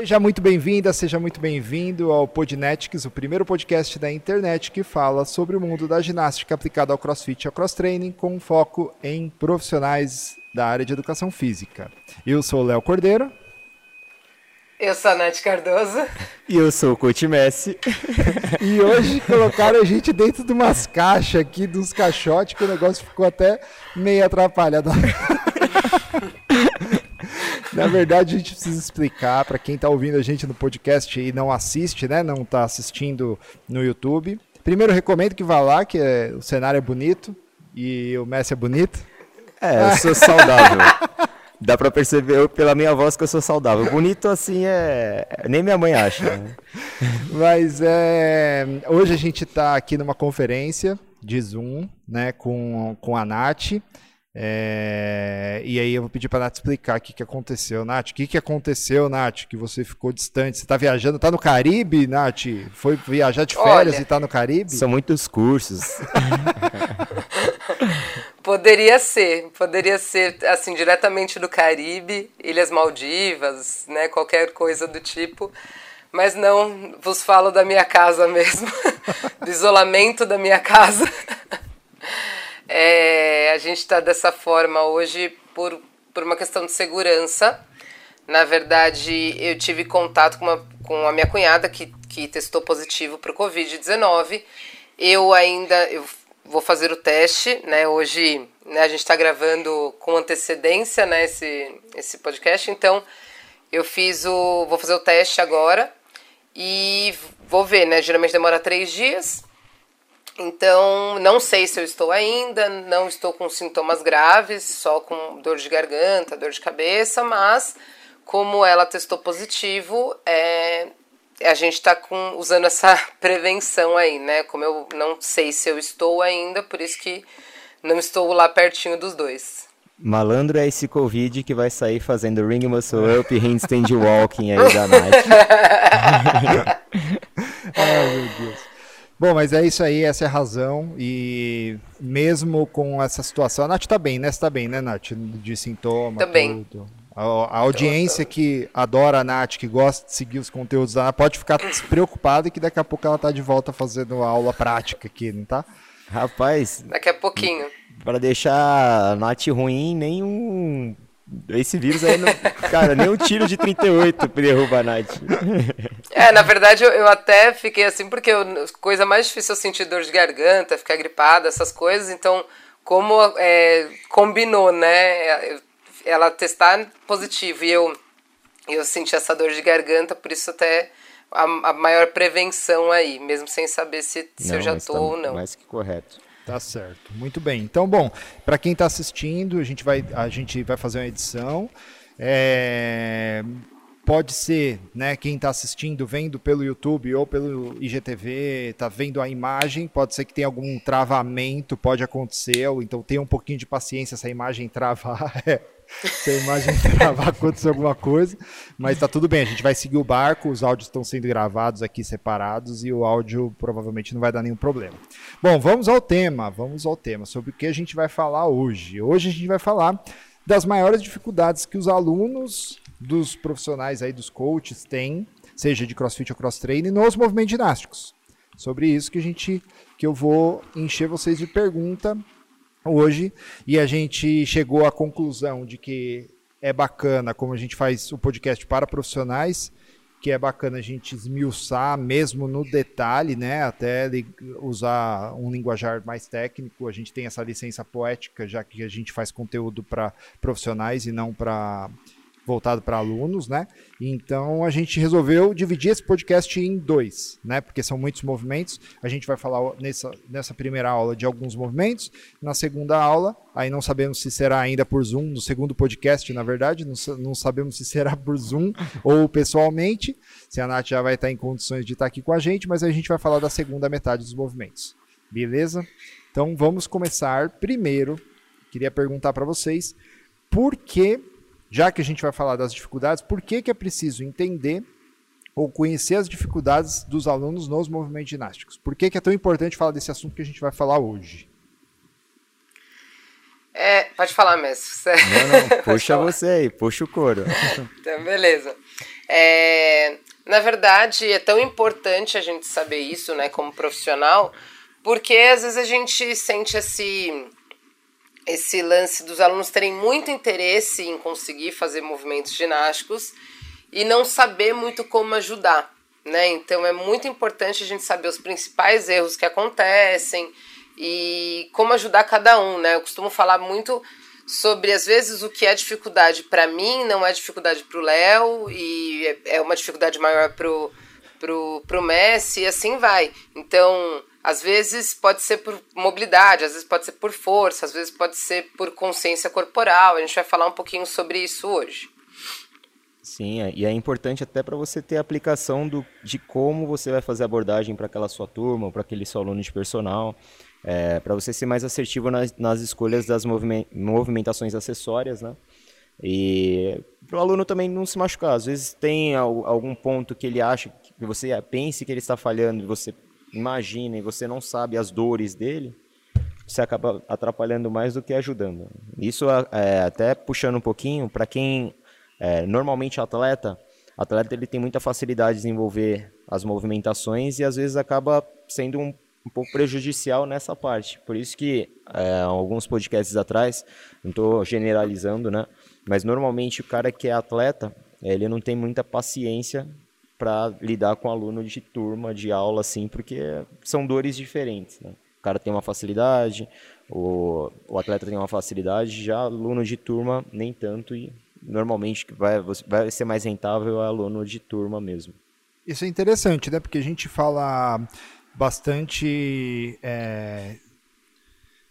Seja muito bem-vinda, seja muito bem-vindo ao Podnetics, o primeiro podcast da internet que fala sobre o mundo da ginástica aplicada ao crossfit e ao cross-training, com foco em profissionais da área de educação física. Eu sou o Léo Cordeiro. Eu sou a Nath Cardoso. E eu sou o Coach Messi. e hoje colocaram a gente dentro de umas caixas aqui, dos caixotes, que o negócio ficou até meio atrapalhado. Na verdade, a gente precisa explicar para quem está ouvindo a gente no podcast e não assiste, né? Não está assistindo no YouTube. Primeiro, recomendo que vá lá, que é, o cenário é bonito e o Messi é bonito. É, eu sou saudável. Dá para perceber pela minha voz que eu sou saudável. Bonito assim é. Nem minha mãe acha. Né? Mas é. Hoje a gente está aqui numa conferência de Zoom, né, com, com a Nath. É, e aí eu vou pedir para a Nath explicar o que, que aconteceu. Nath, o que, que aconteceu, Nath? Que você ficou distante. Você está viajando, está no Caribe, Nath? Foi viajar de férias Olha, e está no Caribe? São muitos cursos. poderia ser, poderia ser assim diretamente do Caribe, Ilhas Maldivas, né, qualquer coisa do tipo. Mas não, vos falo da minha casa mesmo, do isolamento da minha casa. É, a gente está dessa forma hoje por, por uma questão de segurança. Na verdade, eu tive contato com, uma, com a minha cunhada que, que testou positivo para o Covid-19. Eu ainda eu vou fazer o teste, né? Hoje né, a gente está gravando com antecedência né, esse, esse podcast, então eu fiz o. vou fazer o teste agora e vou ver, né? Geralmente demora três dias. Então, não sei se eu estou ainda, não estou com sintomas graves, só com dor de garganta, dor de cabeça, mas como ela testou positivo, é, a gente está usando essa prevenção aí, né? Como eu não sei se eu estou ainda, por isso que não estou lá pertinho dos dois. Malandro é esse Covid que vai sair fazendo ring muscle up, handstand walking aí da night. Ai, meu Deus. Bom, mas é isso aí, essa é a razão. E mesmo com essa situação, a Nath tá bem, né? Você tá bem, né, Nath? De sintoma. Também. Tudo. A, a audiência que adora a Nath, que gosta de seguir os conteúdos da Nath, pode ficar despreocupada que daqui a pouco ela tá de volta fazendo aula prática aqui, não tá? Rapaz. Daqui a pouquinho. Para deixar a Nath ruim, nem um esse vírus aí, não, cara, nem um tiro de 38 derruba a Night. É, na verdade eu, eu até fiquei assim, porque a coisa mais difícil é sentir dor de garganta, ficar gripada, essas coisas. Então, como é, combinou, né? Ela testar positivo e eu, eu senti essa dor de garganta, por isso até a, a maior prevenção aí, mesmo sem saber se, se não, eu já tô tá ou não. Mais que correto. Tá certo. Muito bem. Então, bom, para quem está assistindo, a gente vai, a gente vai fazer uma edição. É, pode ser, né, quem está assistindo, vendo pelo YouTube ou pelo IGTV, está vendo a imagem, pode ser que tenha algum travamento, pode acontecer, ou então tenha um pouquinho de paciência se a imagem travar. É, se a imagem travar, acontecer alguma coisa. Mas tá tudo bem, a gente vai seguir o barco, os áudios estão sendo gravados aqui separados e o áudio provavelmente não vai dar nenhum problema. Bom, vamos ao tema, vamos ao tema, sobre o que a gente vai falar hoje. Hoje a gente vai falar das maiores dificuldades que os alunos dos profissionais aí, dos coaches, têm, seja de crossfit ou cross training, nos movimentos ginásticos. Sobre isso que a gente que eu vou encher vocês de pergunta hoje e a gente chegou à conclusão de que é bacana, como a gente faz o podcast para profissionais, que é bacana a gente esmiuçar mesmo no detalhe, né? Até usar um linguajar mais técnico. A gente tem essa licença poética, já que a gente faz conteúdo para profissionais e não para voltado para alunos, né? Então a gente resolveu dividir esse podcast em dois, né? Porque são muitos movimentos. A gente vai falar nessa, nessa primeira aula de alguns movimentos, na segunda aula, aí não sabemos se será ainda por Zoom, no segundo podcast, na verdade, não, não sabemos se será por Zoom ou pessoalmente, se a Nath já vai estar em condições de estar aqui com a gente, mas a gente vai falar da segunda metade dos movimentos. Beleza? Então vamos começar primeiro. Queria perguntar para vocês por que já que a gente vai falar das dificuldades, por que, que é preciso entender ou conhecer as dificuldades dos alunos nos movimentos ginásticos? Por que, que é tão importante falar desse assunto que a gente vai falar hoje? É, pode falar, mestre. Não, não, puxa você aí, puxa o couro. então, beleza. É, na verdade, é tão importante a gente saber isso, né, como profissional, porque às vezes a gente sente esse esse lance dos alunos terem muito interesse em conseguir fazer movimentos ginásticos e não saber muito como ajudar, né? Então é muito importante a gente saber os principais erros que acontecem e como ajudar cada um, né? Eu costumo falar muito sobre às vezes o que é dificuldade para mim não é dificuldade para o Léo e é, é uma dificuldade maior pro pro, pro Messi e assim vai. Então às vezes pode ser por mobilidade, às vezes pode ser por força, às vezes pode ser por consciência corporal. A gente vai falar um pouquinho sobre isso hoje. Sim, é, e é importante até para você ter a aplicação do, de como você vai fazer a abordagem para aquela sua turma, para aquele seu aluno de personal, é, para você ser mais assertivo nas, nas escolhas das movimentações acessórias, né? E para o aluno também não se machucar. Às vezes tem algum ponto que ele acha que você pense que ele está falhando, e você imagina e você não sabe as dores dele, você acaba atrapalhando mais do que ajudando. Isso é, até puxando um pouquinho para quem é, normalmente atleta, atleta ele tem muita facilidade de desenvolver as movimentações e às vezes acaba sendo um, um pouco prejudicial nessa parte. Por isso que é, alguns podcasts atrás, não estou generalizando, né? Mas normalmente o cara que é atleta, ele não tem muita paciência para lidar com aluno de turma, de aula, assim, porque são dores diferentes, né? O cara tem uma facilidade, o, o atleta tem uma facilidade, já aluno de turma nem tanto e normalmente vai, vai ser mais rentável é aluno de turma mesmo. Isso é interessante, né? Porque a gente fala bastante é,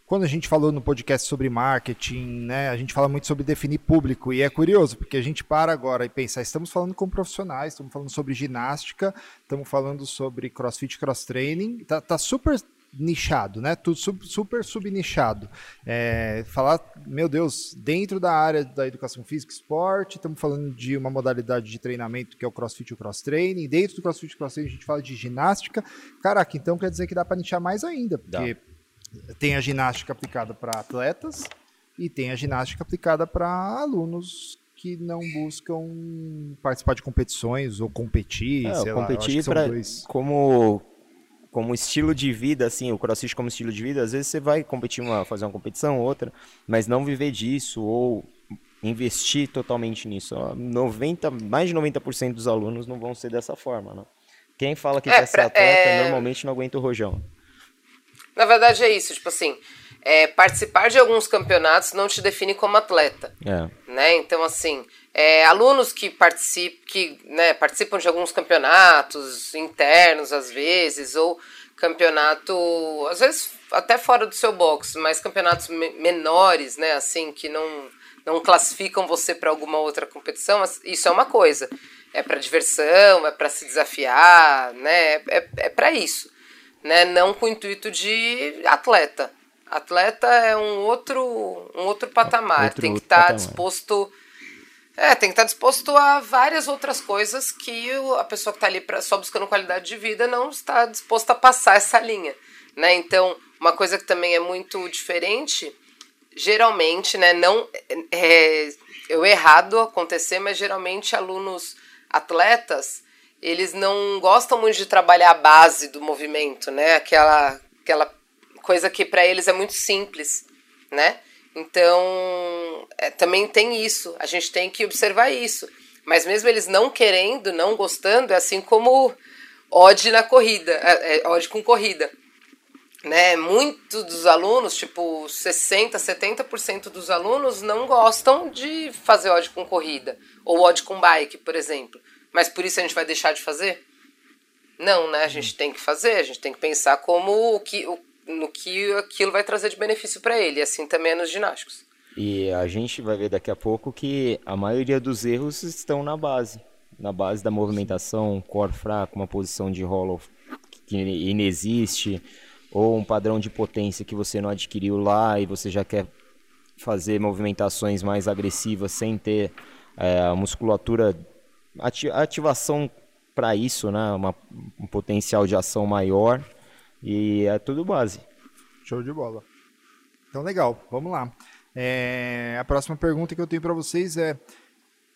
quando a gente falou no podcast sobre marketing, né, a gente fala muito sobre definir público e é curioso porque a gente para agora e pensa, estamos falando com profissionais, estamos falando sobre ginástica, estamos falando sobre CrossFit, cross training, tá, tá super nichado, né? Tudo sub, super subnichado. É, falar, meu Deus, dentro da área da educação física e esporte, estamos falando de uma modalidade de treinamento que é o CrossFit e o cross training. Dentro do CrossFit e cross training a gente fala de ginástica. Caraca, então quer dizer que dá para nichar mais ainda, porque dá tem a ginástica aplicada para atletas e tem a ginástica aplicada para alunos que não buscam participar de competições ou competir. É, competir para dois... como como estilo de vida, assim, o crossfit como estilo de vida, às vezes você vai competir uma, fazer uma competição, outra, mas não viver disso ou investir totalmente nisso. 90, mais de 90% dos alunos não vão ser dessa forma, né? Quem fala que é, quer ser atleta é... normalmente não aguenta o rojão. Na verdade é isso, tipo assim, é, participar de alguns campeonatos não te define como atleta. É. Né? Então, assim, é, alunos que, participam, que né, participam de alguns campeonatos internos, às vezes, ou campeonato, às vezes até fora do seu box, mas campeonatos me menores, né, assim, que não, não classificam você para alguma outra competição, isso é uma coisa. É para diversão, é para se desafiar, né? É, é para isso né? Não com o intuito de atleta. Atleta é um outro, um outro patamar. Outro, tem que estar tá disposto. É, tem que estar tá disposto a várias outras coisas que a pessoa que está ali pra, só buscando qualidade de vida não está disposta a passar essa linha. Né? Então, uma coisa que também é muito diferente, geralmente, né, não é, é errado acontecer, mas geralmente alunos atletas eles não gostam muito de trabalhar a base do movimento, né? Aquela, aquela coisa que para eles é muito simples, né? Então, é, também tem isso. A gente tem que observar isso. Mas mesmo eles não querendo, não gostando, é assim como odd na corrida, é, é com corrida. Né? Muitos dos alunos, tipo 60, 70% dos alunos não gostam de fazer odd com corrida ou odd com bike, por exemplo. Mas por isso a gente vai deixar de fazer? Não, né? A gente tem que fazer, a gente tem que pensar como o que, o, no que aquilo vai trazer de benefício para ele, e assim também é nos ginásticos. E a gente vai ver daqui a pouco que a maioria dos erros estão na base. Na base da movimentação, core fraco, uma posição de hollow que inexiste, ou um padrão de potência que você não adquiriu lá e você já quer fazer movimentações mais agressivas sem ter é, a musculatura ativação para isso, né? Uma, um potencial de ação maior e é tudo base. Show de bola. Então, legal, vamos lá. É, a próxima pergunta que eu tenho para vocês é: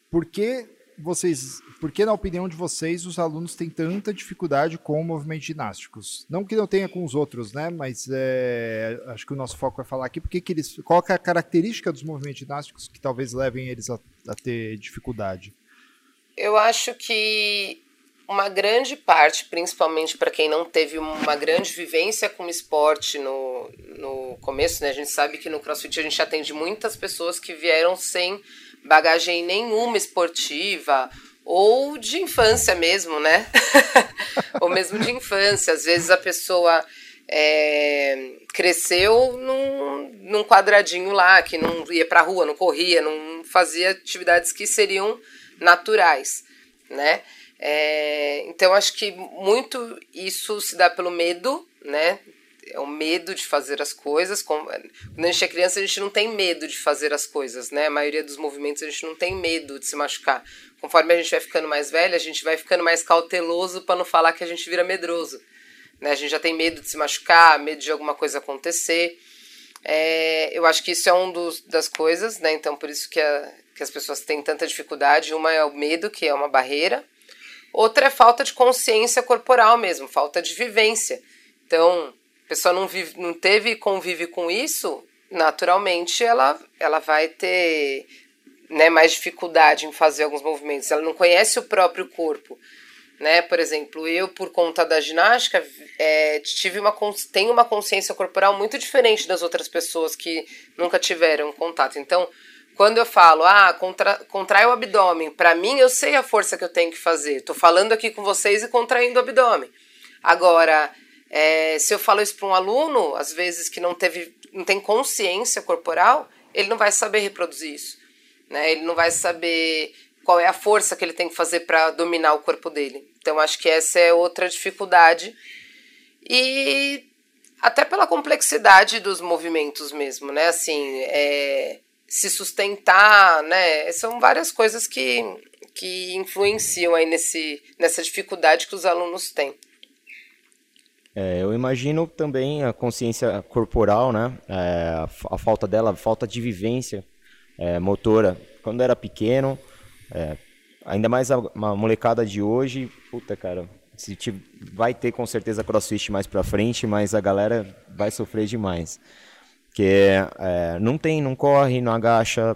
por que vocês, por que na opinião de vocês os alunos têm tanta dificuldade com movimentos ginásticos? Não que não tenha com os outros, né? Mas é, acho que o nosso foco é falar aqui porque que eles, qual é a característica dos movimentos ginásticos que talvez levem eles a, a ter dificuldade? Eu acho que uma grande parte, principalmente para quem não teve uma grande vivência com esporte no, no começo, né? A gente sabe que no CrossFit a gente atende muitas pessoas que vieram sem bagagem nenhuma esportiva ou de infância mesmo, né? ou mesmo de infância. Às vezes a pessoa é, cresceu num, num quadradinho lá, que não ia pra rua, não corria, não fazia atividades que seriam naturais, né? É, então acho que muito isso se dá pelo medo, né? é o medo de fazer as coisas. Quando a gente é criança, a gente não tem medo de fazer as coisas, né? A maioria dos movimentos a gente não tem medo de se machucar. Conforme a gente vai ficando mais velha, a gente vai ficando mais cauteloso para não falar que a gente vira medroso. Né? A gente já tem medo de se machucar, medo de alguma coisa acontecer. É, eu acho que isso é um dos, das coisas, né? Então, por isso que, a, que as pessoas têm tanta dificuldade. Uma é o medo, que é uma barreira. Outra é falta de consciência corporal mesmo, falta de vivência. Então, a pessoa não, vive, não teve convive com isso, naturalmente ela, ela vai ter né, mais dificuldade em fazer alguns movimentos. Ela não conhece o próprio corpo. Né? Por exemplo, eu, por conta da ginástica, é, tive uma, tenho uma consciência corporal muito diferente das outras pessoas que nunca tiveram contato. Então, quando eu falo, ah, contra, contrai o abdômen, para mim eu sei a força que eu tenho que fazer. Estou falando aqui com vocês e contraindo o abdômen. Agora, é, se eu falo isso para um aluno, às vezes que não teve, não tem consciência corporal, ele não vai saber reproduzir isso, né? Ele não vai saber qual é a força que ele tem que fazer para dominar o corpo dele. Então acho que essa é outra dificuldade e até pela complexidade dos movimentos mesmo, né? Assim, é, se sustentar, né? São várias coisas que que influenciam aí nesse, nessa dificuldade que os alunos têm. É, eu imagino também a consciência corporal, né? É, a, a, falta dela, a falta de vivência é, motora. Quando era pequeno, é, ainda mais a, molecada de hoje, puta cara, se vai ter com certeza crossfit mais pra frente, mas a galera vai sofrer demais. Porque é, não tem, não corre, não agacha,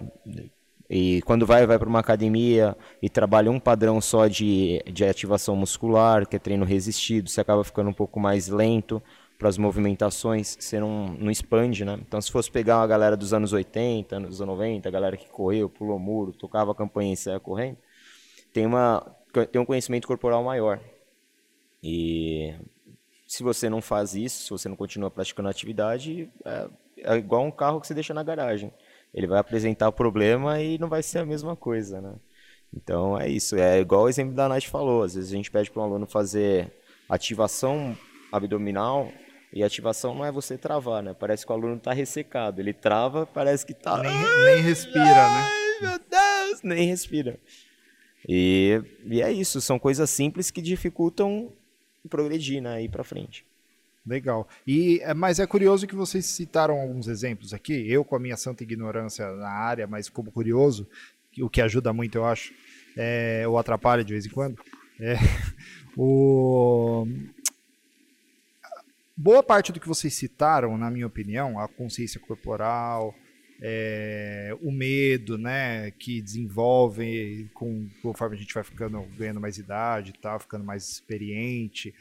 e quando vai, vai para uma academia e trabalha um padrão só de, de ativação muscular, que é treino resistido, você acaba ficando um pouco mais lento para as movimentações, você não, não expande, né? Então, se fosse pegar uma galera dos anos 80, anos 90, a galera que correu, pulou muro, tocava a campanha e saia correndo, tem, uma, tem um conhecimento corporal maior. E se você não faz isso, se você não continua praticando a atividade, é, é igual um carro que você deixa na garagem ele vai apresentar o problema e não vai ser a mesma coisa, né? Então é isso, é igual o exemplo da Nath falou, às vezes a gente pede para um aluno fazer ativação abdominal e ativação não é você travar, né? Parece que o aluno está ressecado, ele trava, parece que tá nem, nem respira, né? Ai, né? meu Deus, nem respira. E, e é isso, são coisas simples que dificultam progredir, né, ir para frente. Legal. E, é, mas é curioso que vocês citaram alguns exemplos aqui. Eu, com a minha santa ignorância na área, mas como curioso, o que ajuda muito, eu acho, é, ou atrapalha de vez em quando, é, o... boa parte do que vocês citaram, na minha opinião, a consciência corporal, é, o medo, né, que desenvolve com, conforme a gente vai ficando ganhando mais idade, tá, ficando mais experiente,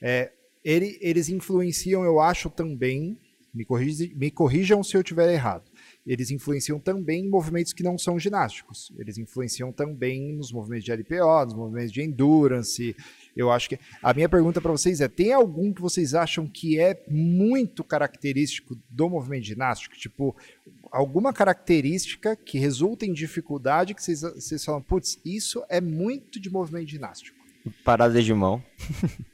é, ele, eles influenciam, eu acho, também, me, me corrijam se eu estiver errado, eles influenciam também em movimentos que não são ginásticos. Eles influenciam também nos movimentos de LPO, nos movimentos de endurance. Eu acho que. A minha pergunta para vocês é: tem algum que vocês acham que é muito característico do movimento ginástico? Tipo, alguma característica que resulta em dificuldade que vocês, vocês falam, putz, isso é muito de movimento ginástico? Parada de mão.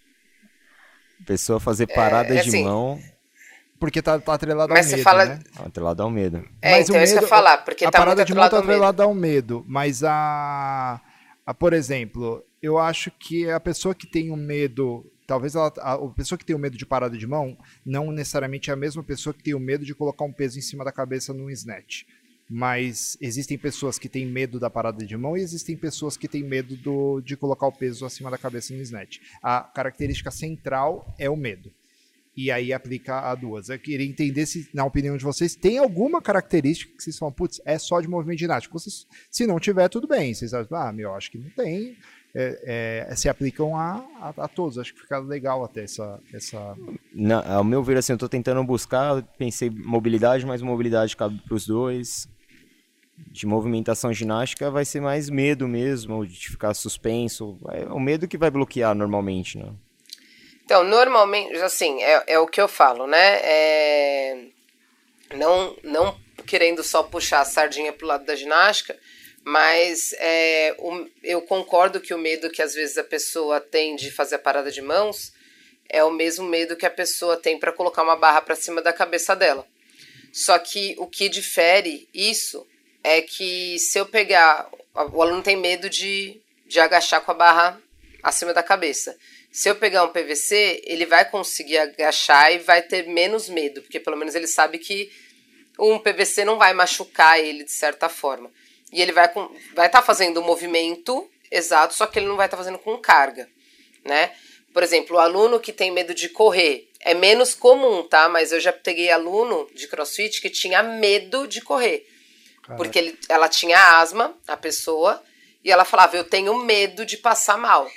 Pessoa fazer parada é, assim, de mão. Porque tá, tá atrelado ao medo, fala... né? Atrelado ao medo. É, mas então o medo, isso que eu ia falar, porque a tá parada de mão tá atrelada ao medo, mas a, a, por exemplo, eu acho que a pessoa que tem um medo, talvez ela, a, a pessoa que tem o medo de parada de mão, não necessariamente é a mesma pessoa que tem o medo de colocar um peso em cima da cabeça num snatch. Mas existem pessoas que têm medo da parada de mão e existem pessoas que têm medo do, de colocar o peso acima da cabeça no snatch. A característica central é o medo. E aí aplica a duas. Eu queria entender se, na opinião de vocês, tem alguma característica que vocês falam, putz, é só de movimento ginástico. Vocês, se não tiver, tudo bem. Vocês acham, ah, meu, acho que não tem. É, é, se aplicam a, a, a, todos. Acho que fica legal até essa. essa... Na, ao meu ver, assim, eu estou tentando buscar, pensei mobilidade, mas mobilidade cabe para os dois de movimentação ginástica vai ser mais medo mesmo, de ficar suspenso. É o medo que vai bloquear normalmente, né? Então, normalmente, assim, é, é o que eu falo, né? É, não, não querendo só puxar a sardinha pro lado da ginástica, mas é, o, eu concordo que o medo que às vezes a pessoa tem de fazer a parada de mãos é o mesmo medo que a pessoa tem para colocar uma barra para cima da cabeça dela. Só que o que difere isso é que se eu pegar. O aluno tem medo de, de agachar com a barra acima da cabeça. Se eu pegar um PVC, ele vai conseguir agachar e vai ter menos medo, porque pelo menos ele sabe que um PVC não vai machucar ele de certa forma. E ele vai estar vai tá fazendo o movimento exato, só que ele não vai estar tá fazendo com carga, né? Por exemplo, o aluno que tem medo de correr é menos comum, tá? Mas eu já peguei aluno de crossfit que tinha medo de correr. Porque ele, ela tinha asma, a pessoa, e ela falava: Eu tenho medo de passar mal.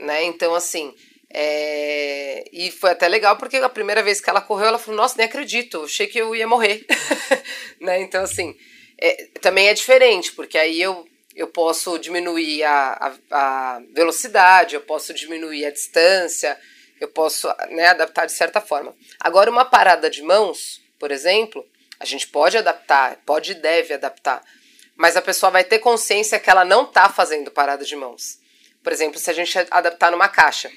Né? Então, assim. É... E foi até legal porque a primeira vez que ela correu, ela falou: Nossa, nem acredito, achei que eu ia morrer. né? Então, assim, é, também é diferente, porque aí eu, eu posso diminuir a, a, a velocidade, eu posso diminuir a distância, eu posso né, adaptar de certa forma. Agora, uma parada de mãos, por exemplo, a gente pode adaptar, pode e deve adaptar, mas a pessoa vai ter consciência que ela não está fazendo parada de mãos. Por exemplo, se a gente adaptar numa caixa,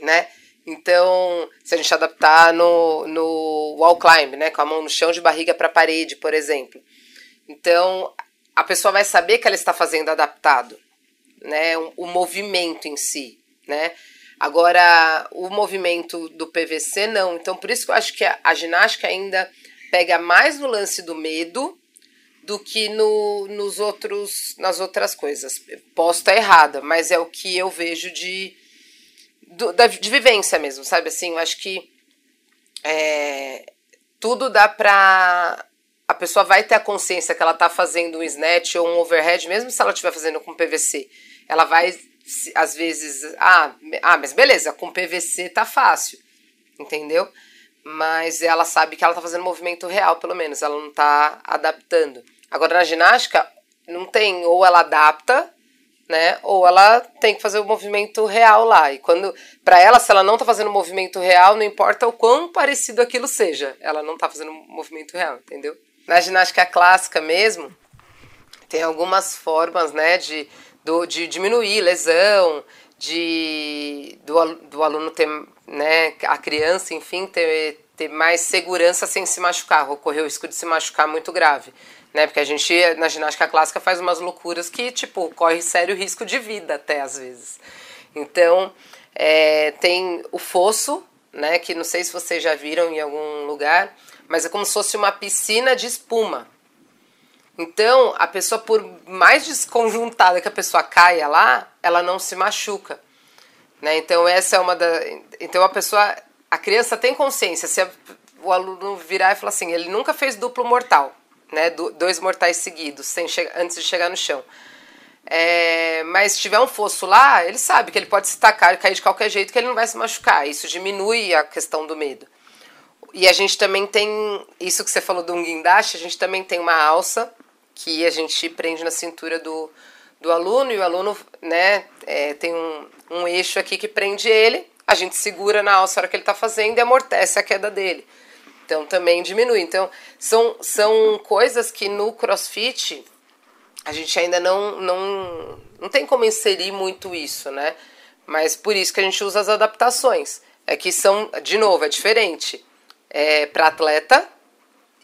né? Então, se a gente adaptar no, no wall climb, né, com a mão no chão de barriga para a parede, por exemplo. Então, a pessoa vai saber que ela está fazendo adaptado, né, o, o movimento em si, né? Agora, o movimento do PVC não. Então, por isso que eu acho que a, a ginástica ainda pega mais no lance do medo do que no, nos outros, nas outras coisas. Posso estar errada, mas é o que eu vejo de, do, da, de vivência mesmo, sabe? Assim, eu acho que é, tudo dá pra. A pessoa vai ter a consciência que ela está fazendo um snatch ou um overhead, mesmo se ela estiver fazendo com PVC. Ela vai, às vezes, ah, ah, mas beleza, com PVC tá fácil, entendeu? Mas ela sabe que ela está fazendo movimento real, pelo menos, ela não está adaptando. Agora, na ginástica, não tem, ou ela adapta, né, ou ela tem que fazer o movimento real lá. E quando, para ela, se ela não está fazendo o movimento real, não importa o quão parecido aquilo seja, ela não está fazendo o movimento real, entendeu? Na ginástica clássica mesmo, tem algumas formas, né, de, do, de diminuir lesão, de do, do aluno ter, né, a criança, enfim, ter, ter mais segurança sem se machucar, ocorrer o risco de se machucar muito grave, né, porque a gente na ginástica clássica faz umas loucuras que, tipo, corre sério risco de vida até às vezes. Então, é, tem o fosso, né, que não sei se vocês já viram em algum lugar, mas é como se fosse uma piscina de espuma. Então, a pessoa, por mais desconjuntada que a pessoa caia lá, ela não se machuca. Né? Então, essa é uma da. Então, a pessoa. A criança tem consciência. Se o aluno virar e falar assim, ele nunca fez duplo mortal, né? dois mortais seguidos, sem antes de chegar no chão. É, mas se tiver um fosso lá, ele sabe que ele pode se tacar e cair de qualquer jeito, que ele não vai se machucar. Isso diminui a questão do medo. E a gente também tem, isso que você falou do guindaste, a gente também tem uma alça que a gente prende na cintura do, do aluno e o aluno né, é, tem um, um eixo aqui que prende ele, a gente segura na alça a hora que ele está fazendo e amortece a queda dele. Então também diminui. Então são, são coisas que no crossfit a gente ainda não, não, não tem como inserir muito isso, né? Mas por isso que a gente usa as adaptações. É que são, de novo, é diferente. É para atleta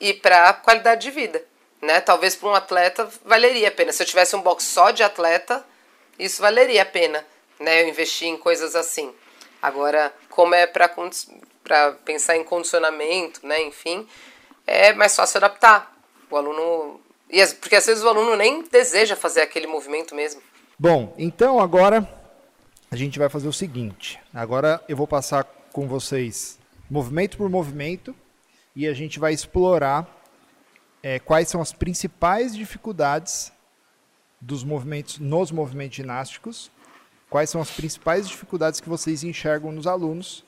e para qualidade de vida né? Talvez para um atleta valeria a pena. Se eu tivesse um box só de atleta, isso valeria a pena, né? Eu investir em coisas assim. Agora, como é para pensar em condicionamento, né? Enfim, é mais fácil adaptar, O aluno. E porque às vezes o aluno nem deseja fazer aquele movimento mesmo. Bom, então agora a gente vai fazer o seguinte. Agora eu vou passar com vocês movimento por movimento e a gente vai explorar é, quais são as principais dificuldades dos movimentos nos movimentos ginásticos, quais são as principais dificuldades que vocês enxergam nos alunos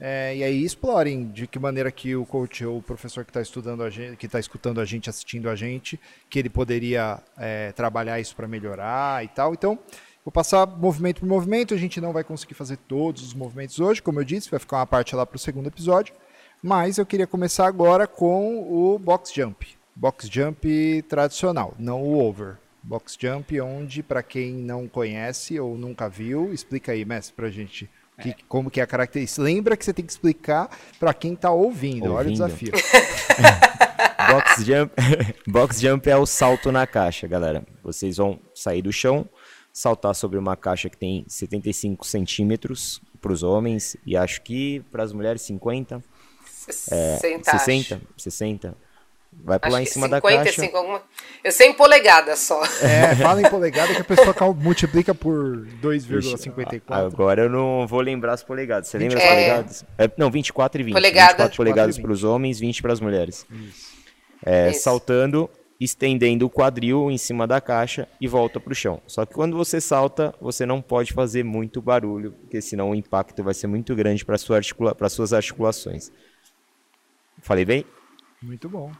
é, e aí explorem de que maneira que o coach ou o professor que está estudando a gente, que está escutando a gente, assistindo a gente, que ele poderia é, trabalhar isso para melhorar e tal. Então, vou passar movimento por movimento. A gente não vai conseguir fazer todos os movimentos hoje, como eu disse, vai ficar uma parte lá para o segundo episódio. Mas eu queria começar agora com o box jump, box jump tradicional, não o over. Box jump, onde para quem não conhece ou nunca viu, explica aí, mestre, para a gente que, como que é a característica. Lembra que você tem que explicar para quem está ouvindo. ouvindo. Olha o desafio. box, jump, box jump é o salto na caixa, galera. Vocês vão sair do chão, saltar sobre uma caixa que tem 75 centímetros para os homens e acho que para as mulheres 50. 60, é, 60, 60 Vai pular em cima da caixa. Alguma... Eu sei em polegada só. É, fala em polegada que a pessoa multiplica por 2,54. Agora eu não vou lembrar as polegadas. Você lembra é... as polegadas? É, não, 24 e 20. Polegada. 24 polegadas para os homens, 20 para as mulheres. Isso. É, Isso. Saltando, estendendo o quadril em cima da caixa e volta para o chão. Só que quando você salta, você não pode fazer muito barulho, porque senão o impacto vai ser muito grande para sua articula... suas articulações. Falei bem? Muito bom.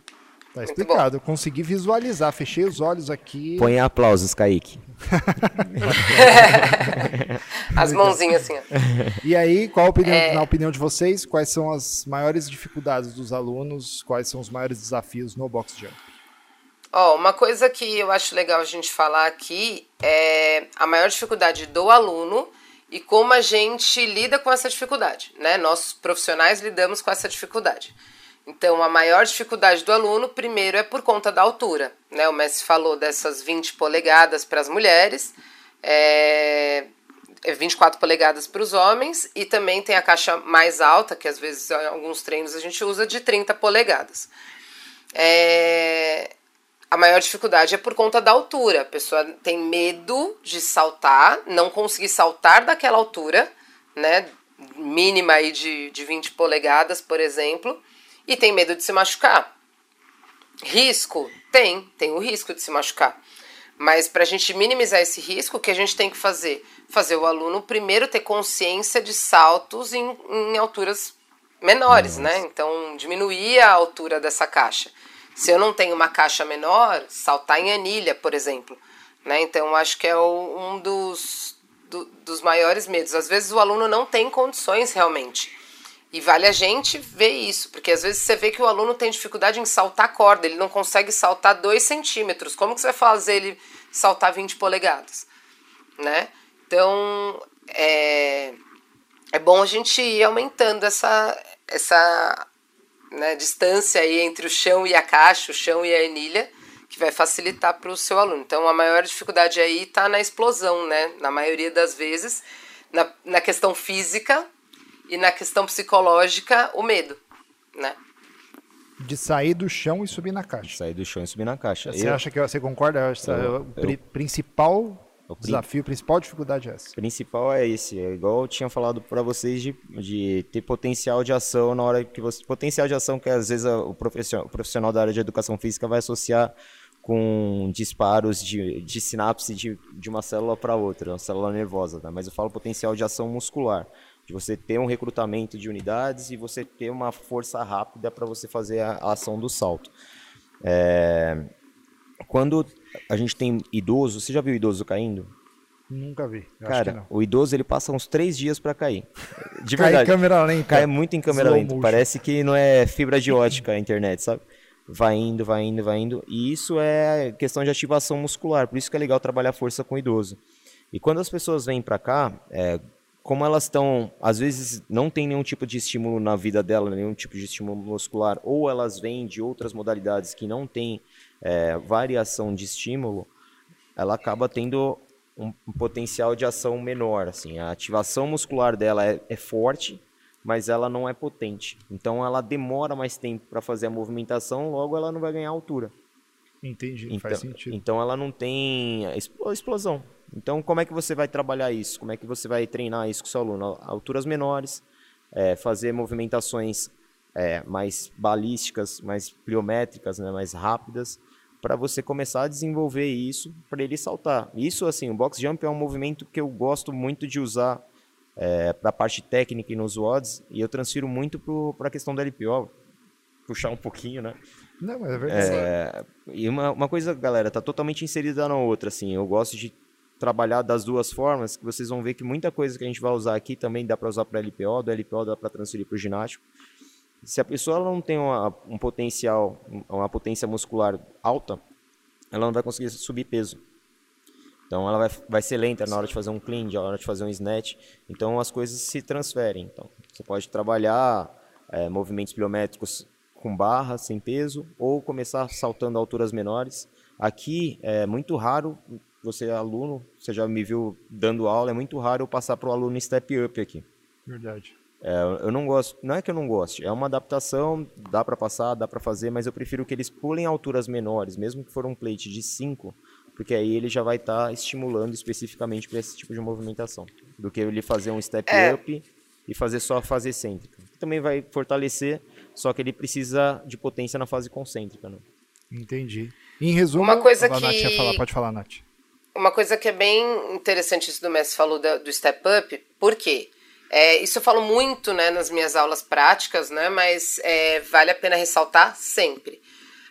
Tá explicado. Eu consegui visualizar, fechei os olhos aqui. Põe aplausos, Kaique. as mãozinhas assim. Ó. E aí, qual a opinião, é... na opinião de vocês, quais são as maiores dificuldades dos alunos? Quais são os maiores desafios no box jump? Ó, oh, uma coisa que eu acho legal a gente falar aqui é a maior dificuldade do aluno e como a gente lida com essa dificuldade, né? Nós profissionais lidamos com essa dificuldade. Então, a maior dificuldade do aluno, primeiro, é por conta da altura. Né? O Messi falou dessas 20 polegadas para as mulheres, é, 24 é polegadas para os homens, e também tem a caixa mais alta, que às vezes em alguns treinos a gente usa, de 30 polegadas. É, a maior dificuldade é por conta da altura. A pessoa tem medo de saltar, não conseguir saltar daquela altura, né? Mínima aí de, de 20 polegadas, por exemplo e tem medo de se machucar. Risco? Tem, tem o risco de se machucar. Mas para a gente minimizar esse risco, o que a gente tem que fazer? Fazer o aluno primeiro ter consciência de saltos em, em alturas menores, né? Então, diminuir a altura dessa caixa. Se eu não tenho uma caixa menor, saltar em anilha, por exemplo. Né? Então, acho que é o, um dos, do, dos maiores medos. Às vezes o aluno não tem condições realmente e vale a gente ver isso, porque às vezes você vê que o aluno tem dificuldade em saltar corda, ele não consegue saltar 2 centímetros. Como que você vai fazer ele saltar 20 polegadas? Né? Então, é, é bom a gente ir aumentando essa, essa né, distância aí entre o chão e a caixa, o chão e a anilha, que vai facilitar para o seu aluno. Então, a maior dificuldade aí está na explosão, né? Na maioria das vezes, na, na questão física, e na questão psicológica, o medo, né? De sair do chão e subir na caixa. Sair do chão e subir na caixa. Você eu... acha que você concorda? Essa eu, é o eu... principal o desafio, a principal dificuldade é essa. O principal é esse, é igual eu tinha falado para vocês de, de ter potencial de ação na hora que você. Potencial de ação que às vezes o profissional, o profissional da área de educação física vai associar com disparos de, de sinapse de, de uma célula para outra, uma célula nervosa, tá? mas eu falo potencial de ação muscular de você ter um recrutamento de unidades e você ter uma força rápida para você fazer a, a, ação do salto. É, quando a gente tem idoso, você já viu idoso caindo? Nunca vi. Cara, o idoso ele passa uns três dias para cair. De Cai verdade. em câmera lenta. Cai muito em câmera lenta. Parece que não é fibra de ótica a internet, sabe? Vai indo, vai indo, vai indo. E isso é questão de ativação muscular. Por isso que é legal trabalhar força com o idoso. E quando as pessoas vêm para cá, é, como elas estão, às vezes não tem nenhum tipo de estímulo na vida dela, nenhum tipo de estímulo muscular, ou elas vêm de outras modalidades que não tem é, variação de estímulo, ela acaba tendo um, um, potencial de ação menor. Assim, a ativação muscular dela é, é forte, mas ela não é potente. Então ela demora mais tempo para fazer a movimentação, logo ela não vai ganhar altura. Entendi, então, faz sentido. Então ela não tem explosão. Então como é que você vai trabalhar isso? Como é que você vai treinar isso com o seu aluno? Alturas menores, é, fazer movimentações é, mais balísticas, mais pliométricas, né, mais rápidas, para você começar a desenvolver isso para ele saltar. Isso, assim, o box jump é um movimento que eu gosto muito de usar é, para a parte técnica e nos WODs, e eu transfiro muito para a questão da LPO, puxar um pouquinho, né? Não, é verdade. É, e uma, uma coisa, galera, tá totalmente inserida na outra, assim, eu gosto de trabalhar das duas formas, que vocês vão ver que muita coisa que a gente vai usar aqui também dá para usar para LPO, do LPO dá para transferir para o ginástico. Se a pessoa não tem uma, um potencial, uma potência muscular alta, ela não vai conseguir subir peso. Então ela vai, vai ser lenta na hora de fazer um clean, na hora de fazer um snatch. Então as coisas se transferem. Então você pode trabalhar é, movimentos pliométricos com barra, sem peso, ou começar saltando alturas menores. Aqui é muito raro você é aluno, você já me viu dando aula, é muito raro eu passar para o aluno step up aqui. Verdade. É, eu não gosto, não é que eu não goste, é uma adaptação, dá para passar, dá para fazer, mas eu prefiro que eles pulem alturas menores, mesmo que for um plate de 5, porque aí ele já vai estar tá estimulando especificamente para esse tipo de movimentação, do que ele fazer um step é. up e fazer só a fase excêntrica. Também vai fortalecer, só que ele precisa de potência na fase concêntrica. Né? Entendi. Em resumo, uma coisa a que... Nath falar, pode falar, Nath. Uma coisa que é bem interessante isso do Messi falou do, do step up, por quê? É, isso eu falo muito né, nas minhas aulas práticas, né, mas é, vale a pena ressaltar sempre.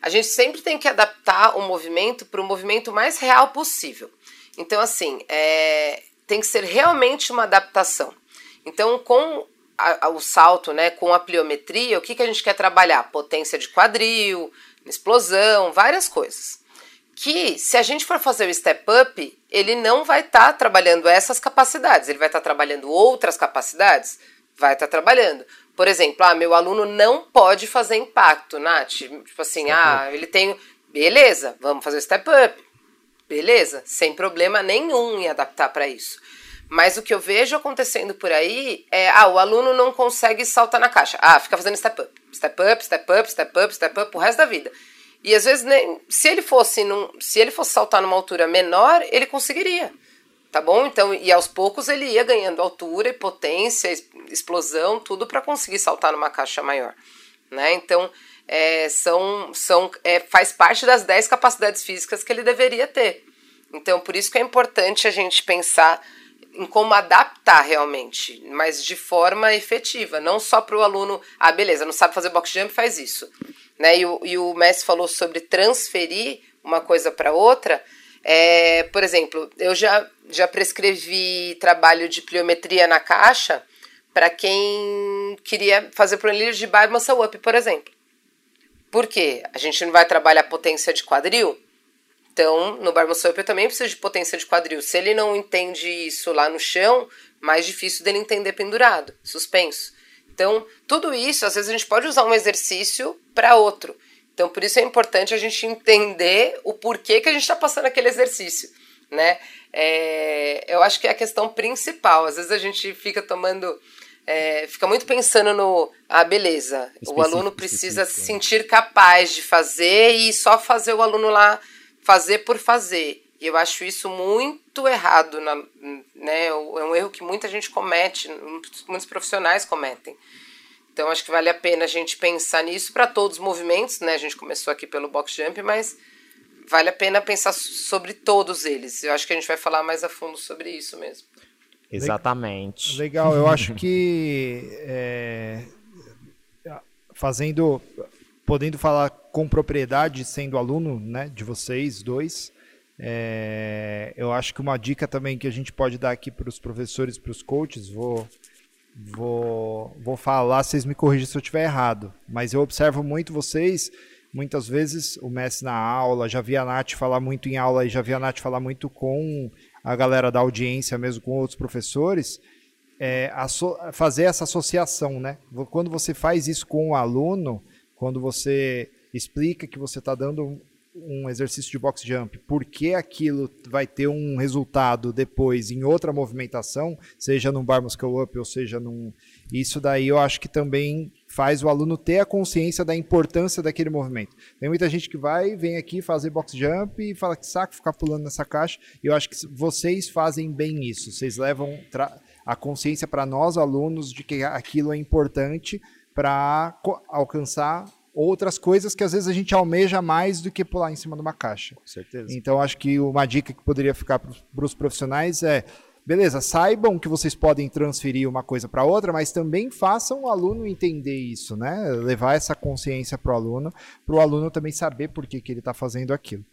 A gente sempre tem que adaptar o movimento para o movimento mais real possível. Então, assim, é, tem que ser realmente uma adaptação. Então, com a, a, o salto, né, com a pliometria, o que, que a gente quer trabalhar? Potência de quadril, explosão, várias coisas que se a gente for fazer o step up, ele não vai estar tá trabalhando essas capacidades, ele vai estar tá trabalhando outras capacidades, vai estar tá trabalhando. Por exemplo, ah, meu aluno não pode fazer impacto, Nath. Tipo assim, step ah, up. ele tem. Beleza, vamos fazer o step up. Beleza, sem problema nenhum em adaptar para isso. Mas o que eu vejo acontecendo por aí é, ah, o aluno não consegue saltar na caixa. Ah, fica fazendo step up. Step up, step up, step up, step up o resto da vida. E às vezes, nem, se ele fosse num, se ele fosse saltar numa altura menor, ele conseguiria. Tá bom? Então, e aos poucos ele ia ganhando altura e potência, explosão, tudo para conseguir saltar numa caixa maior. Né? Então, é, são, são, é, faz parte das 10 capacidades físicas que ele deveria ter. Então, por isso que é importante a gente pensar em como adaptar realmente, mas de forma efetiva, não só para o aluno, ah, beleza, não sabe fazer box jump, faz isso. Né? E, o, e o Messi falou sobre transferir uma coisa para outra. É, por exemplo, eu já, já prescrevi trabalho de pliometria na caixa para quem queria fazer planilha de bar muscle up, por exemplo. Por quê? A gente não vai trabalhar potência de quadril? Então, no bar muscle up eu também preciso de potência de quadril. Se ele não entende isso lá no chão, mais difícil dele entender pendurado, suspenso. Então, tudo isso, às vezes a gente pode usar um exercício para outro. Então, por isso é importante a gente entender o porquê que a gente está passando aquele exercício, né? É, eu acho que é a questão principal. Às vezes a gente fica tomando, é, fica muito pensando no, ah, beleza, específico, o aluno precisa se sentir capaz de fazer e só fazer o aluno lá fazer por fazer. E eu acho isso muito errado, na, né? É um erro que muita gente comete, muitos profissionais cometem. Então acho que vale a pena a gente pensar nisso para todos os movimentos, né? A gente começou aqui pelo box jump, mas vale a pena pensar sobre todos eles. Eu acho que a gente vai falar mais a fundo sobre isso mesmo. Exatamente. Legal, eu acho que é, fazendo, podendo falar com propriedade, sendo aluno, né, de vocês dois, é, eu acho que uma dica também que a gente pode dar aqui para os professores, para os coaches, vou, vou, vou falar, vocês me corrigem se eu estiver errado, mas eu observo muito vocês, muitas vezes o mestre na aula, já vi a Nath falar muito em aula e já vi a Nath falar muito com a galera da audiência, mesmo com outros professores, é, fazer essa associação, né? Quando você faz isso com o aluno, quando você explica que você está dando um exercício de box jump, porque aquilo vai ter um resultado depois em outra movimentação, seja num bar muscle up ou seja num. Isso daí eu acho que também faz o aluno ter a consciência da importância daquele movimento. Tem muita gente que vai, vem aqui fazer box jump e fala que saco ficar pulando nessa caixa. E eu acho que vocês fazem bem isso. Vocês levam a consciência para nós alunos de que aquilo é importante para alcançar outras coisas que às vezes a gente almeja mais do que pular em cima de uma caixa. Com certeza. Então acho que uma dica que poderia ficar para os profissionais é beleza, saibam que vocês podem transferir uma coisa para outra, mas também façam o aluno entender isso, né? Levar essa consciência para o aluno, para o aluno também saber por que, que ele está fazendo aquilo.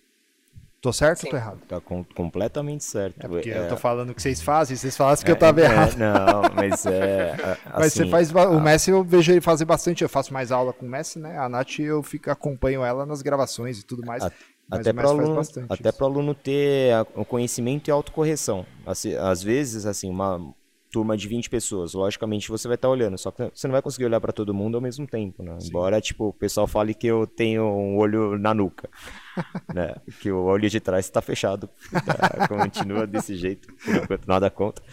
Tô certo Sim. ou tô errado? Tá com, completamente certo. É porque é... eu tô falando o que vocês fazem, vocês falassem que é, eu tava é, errado. Não, mas é. Assim, mas você assim, faz. O Messi eu vejo ele fazer bastante, eu faço mais aula com o Messi, né? A Nath eu fico, acompanho ela nas gravações e tudo mais. A, até para o aluno, até aluno ter o conhecimento e autocorreção. Assim, às vezes, assim, uma turma de 20 pessoas, logicamente você vai estar tá olhando, só que você não vai conseguir olhar para todo mundo ao mesmo tempo, né? Embora tipo o pessoal fale que eu tenho um olho na nuca, né? Que o olho de trás está fechado, tá? continua desse jeito, por enquanto nada contra.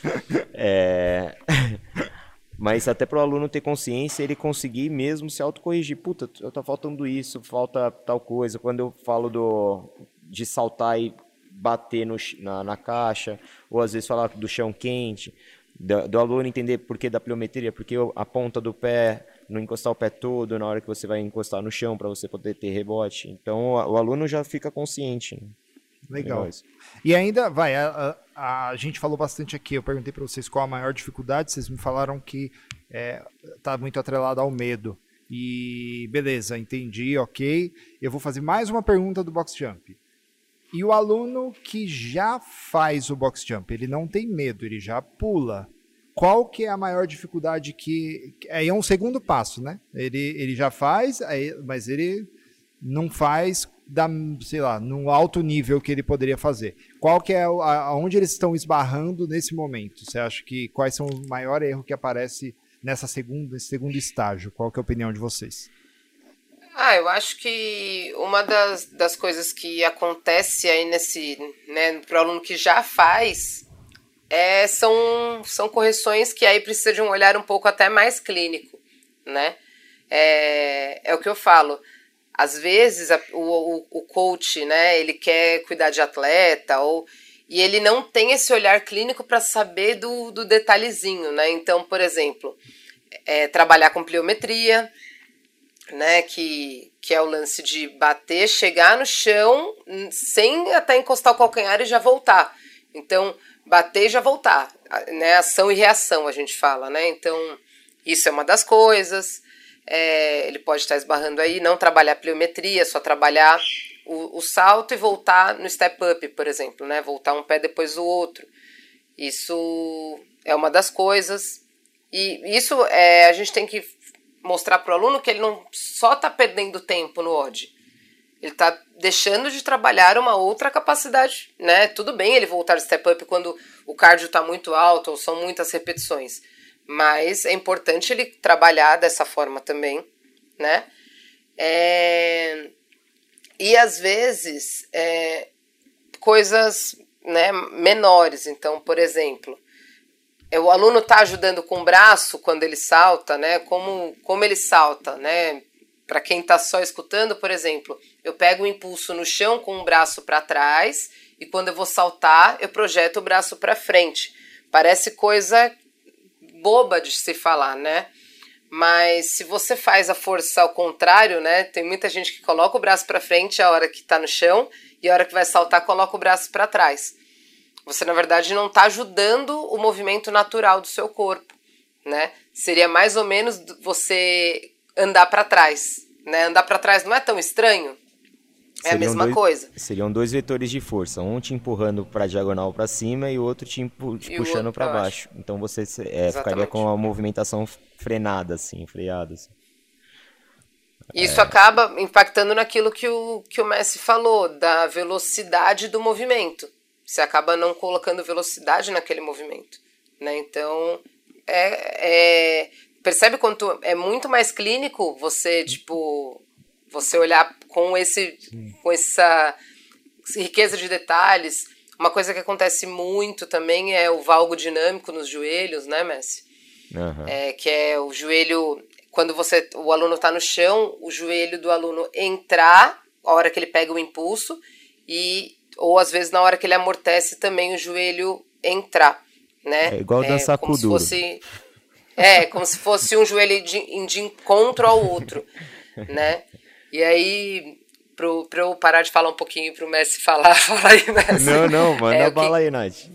É... Mas até para o aluno ter consciência, ele conseguir mesmo se autocorrigir. Puta, tá faltando isso, falta tal coisa. Quando eu falo do de saltar e bater no, na, na caixa, ou às vezes falar do chão quente, do, do aluno entender por que da pliometria, porque a ponta do pé, não encostar o pé todo na hora que você vai encostar no chão para você poder ter rebote. Então o, aluno já fica consciente. Né? Legal. Legal e ainda, vai, a, a, a, gente falou bastante aqui, eu perguntei para vocês qual a maior dificuldade, vocês me falaram que está é, muito atrelado ao medo. E beleza, entendi, ok. Eu vou fazer mais uma pergunta do box jump. E o aluno que já faz o box jump, ele não tem medo, ele já pula. Qual que é a maior dificuldade que. Aí é um segundo passo, né? Ele, ele já faz, aí, mas ele não faz da, sei lá, no alto nível que ele poderia fazer. Qual que é aonde eles estão esbarrando nesse momento? Você acha que quais são o maior erro que aparece nessa segunda, nesse segundo estágio? Qual que é a opinião de vocês? Ah, eu acho que uma das, das coisas que acontece aí nesse, né, pro aluno que já faz, é, são, são correções que aí precisa de um olhar um pouco até mais clínico, né? É, é o que eu falo. Às vezes a, o, o, coach, né, ele quer cuidar de atleta ou e ele não tem esse olhar clínico para saber do, do detalhezinho, né? Então, por exemplo, é, trabalhar com pliometria, né? Que, que é o lance de bater, chegar no chão sem até encostar o calcanhar e já voltar. Então, bater e já voltar, né? Ação e reação a gente fala, né? Então, isso é uma das coisas. É, ele pode estar esbarrando aí, não trabalhar pliometria, só trabalhar o, o salto e voltar no step up, por exemplo, né? Voltar um pé depois do outro. Isso é uma das coisas. E isso é, a gente tem que mostrar para o aluno que ele não só está perdendo tempo no OD. Ele está deixando de trabalhar uma outra capacidade, né? Tudo bem ele voltar de step up quando o cardio está muito alto ou são muitas repetições, mas é importante ele trabalhar dessa forma também, né? É... E às vezes é... coisas né, menores. Então, por exemplo, o aluno está ajudando com o braço quando ele salta, né? Como, como ele salta, né? Para quem está só escutando, por exemplo, eu pego o impulso no chão com o braço para trás e quando eu vou saltar, eu projeto o braço para frente. Parece coisa boba de se falar, né? Mas se você faz a força ao contrário, né? Tem muita gente que coloca o braço para frente a hora que está no chão e a hora que vai saltar coloca o braço para trás. Você, na verdade, não está ajudando o movimento natural do seu corpo, né? Seria mais ou menos você andar para trás, né? Andar para trás não é tão estranho. É seriam a mesma dois, coisa. Seriam dois vetores de força, um te empurrando para diagonal para cima e o outro te, empu te puxando para baixo. baixo. Então você é, ficaria com a movimentação frenada, assim, freada. Assim. Isso é. acaba impactando naquilo que o, que o Messi falou, da velocidade do movimento. Você acaba não colocando velocidade naquele movimento, né? Então, é, é percebe quanto é muito mais clínico você, tipo, você olhar com, esse, com essa riqueza de detalhes. Uma coisa que acontece muito também é o valgo dinâmico nos joelhos, né, Messi? Uhum. É, que é o joelho, quando você o aluno está no chão, o joelho do aluno entrar, a hora que ele pega o impulso, e ou às vezes na hora que ele amortece também o joelho entrar, né? É igual dançar é, com duro. Fosse, é, como se fosse um joelho de, de encontro ao outro, né? E aí, pro, pra eu parar de falar um pouquinho pro Messi falar, fala aí, Messi. Não, não, manda é, a bala que... aí, Nath.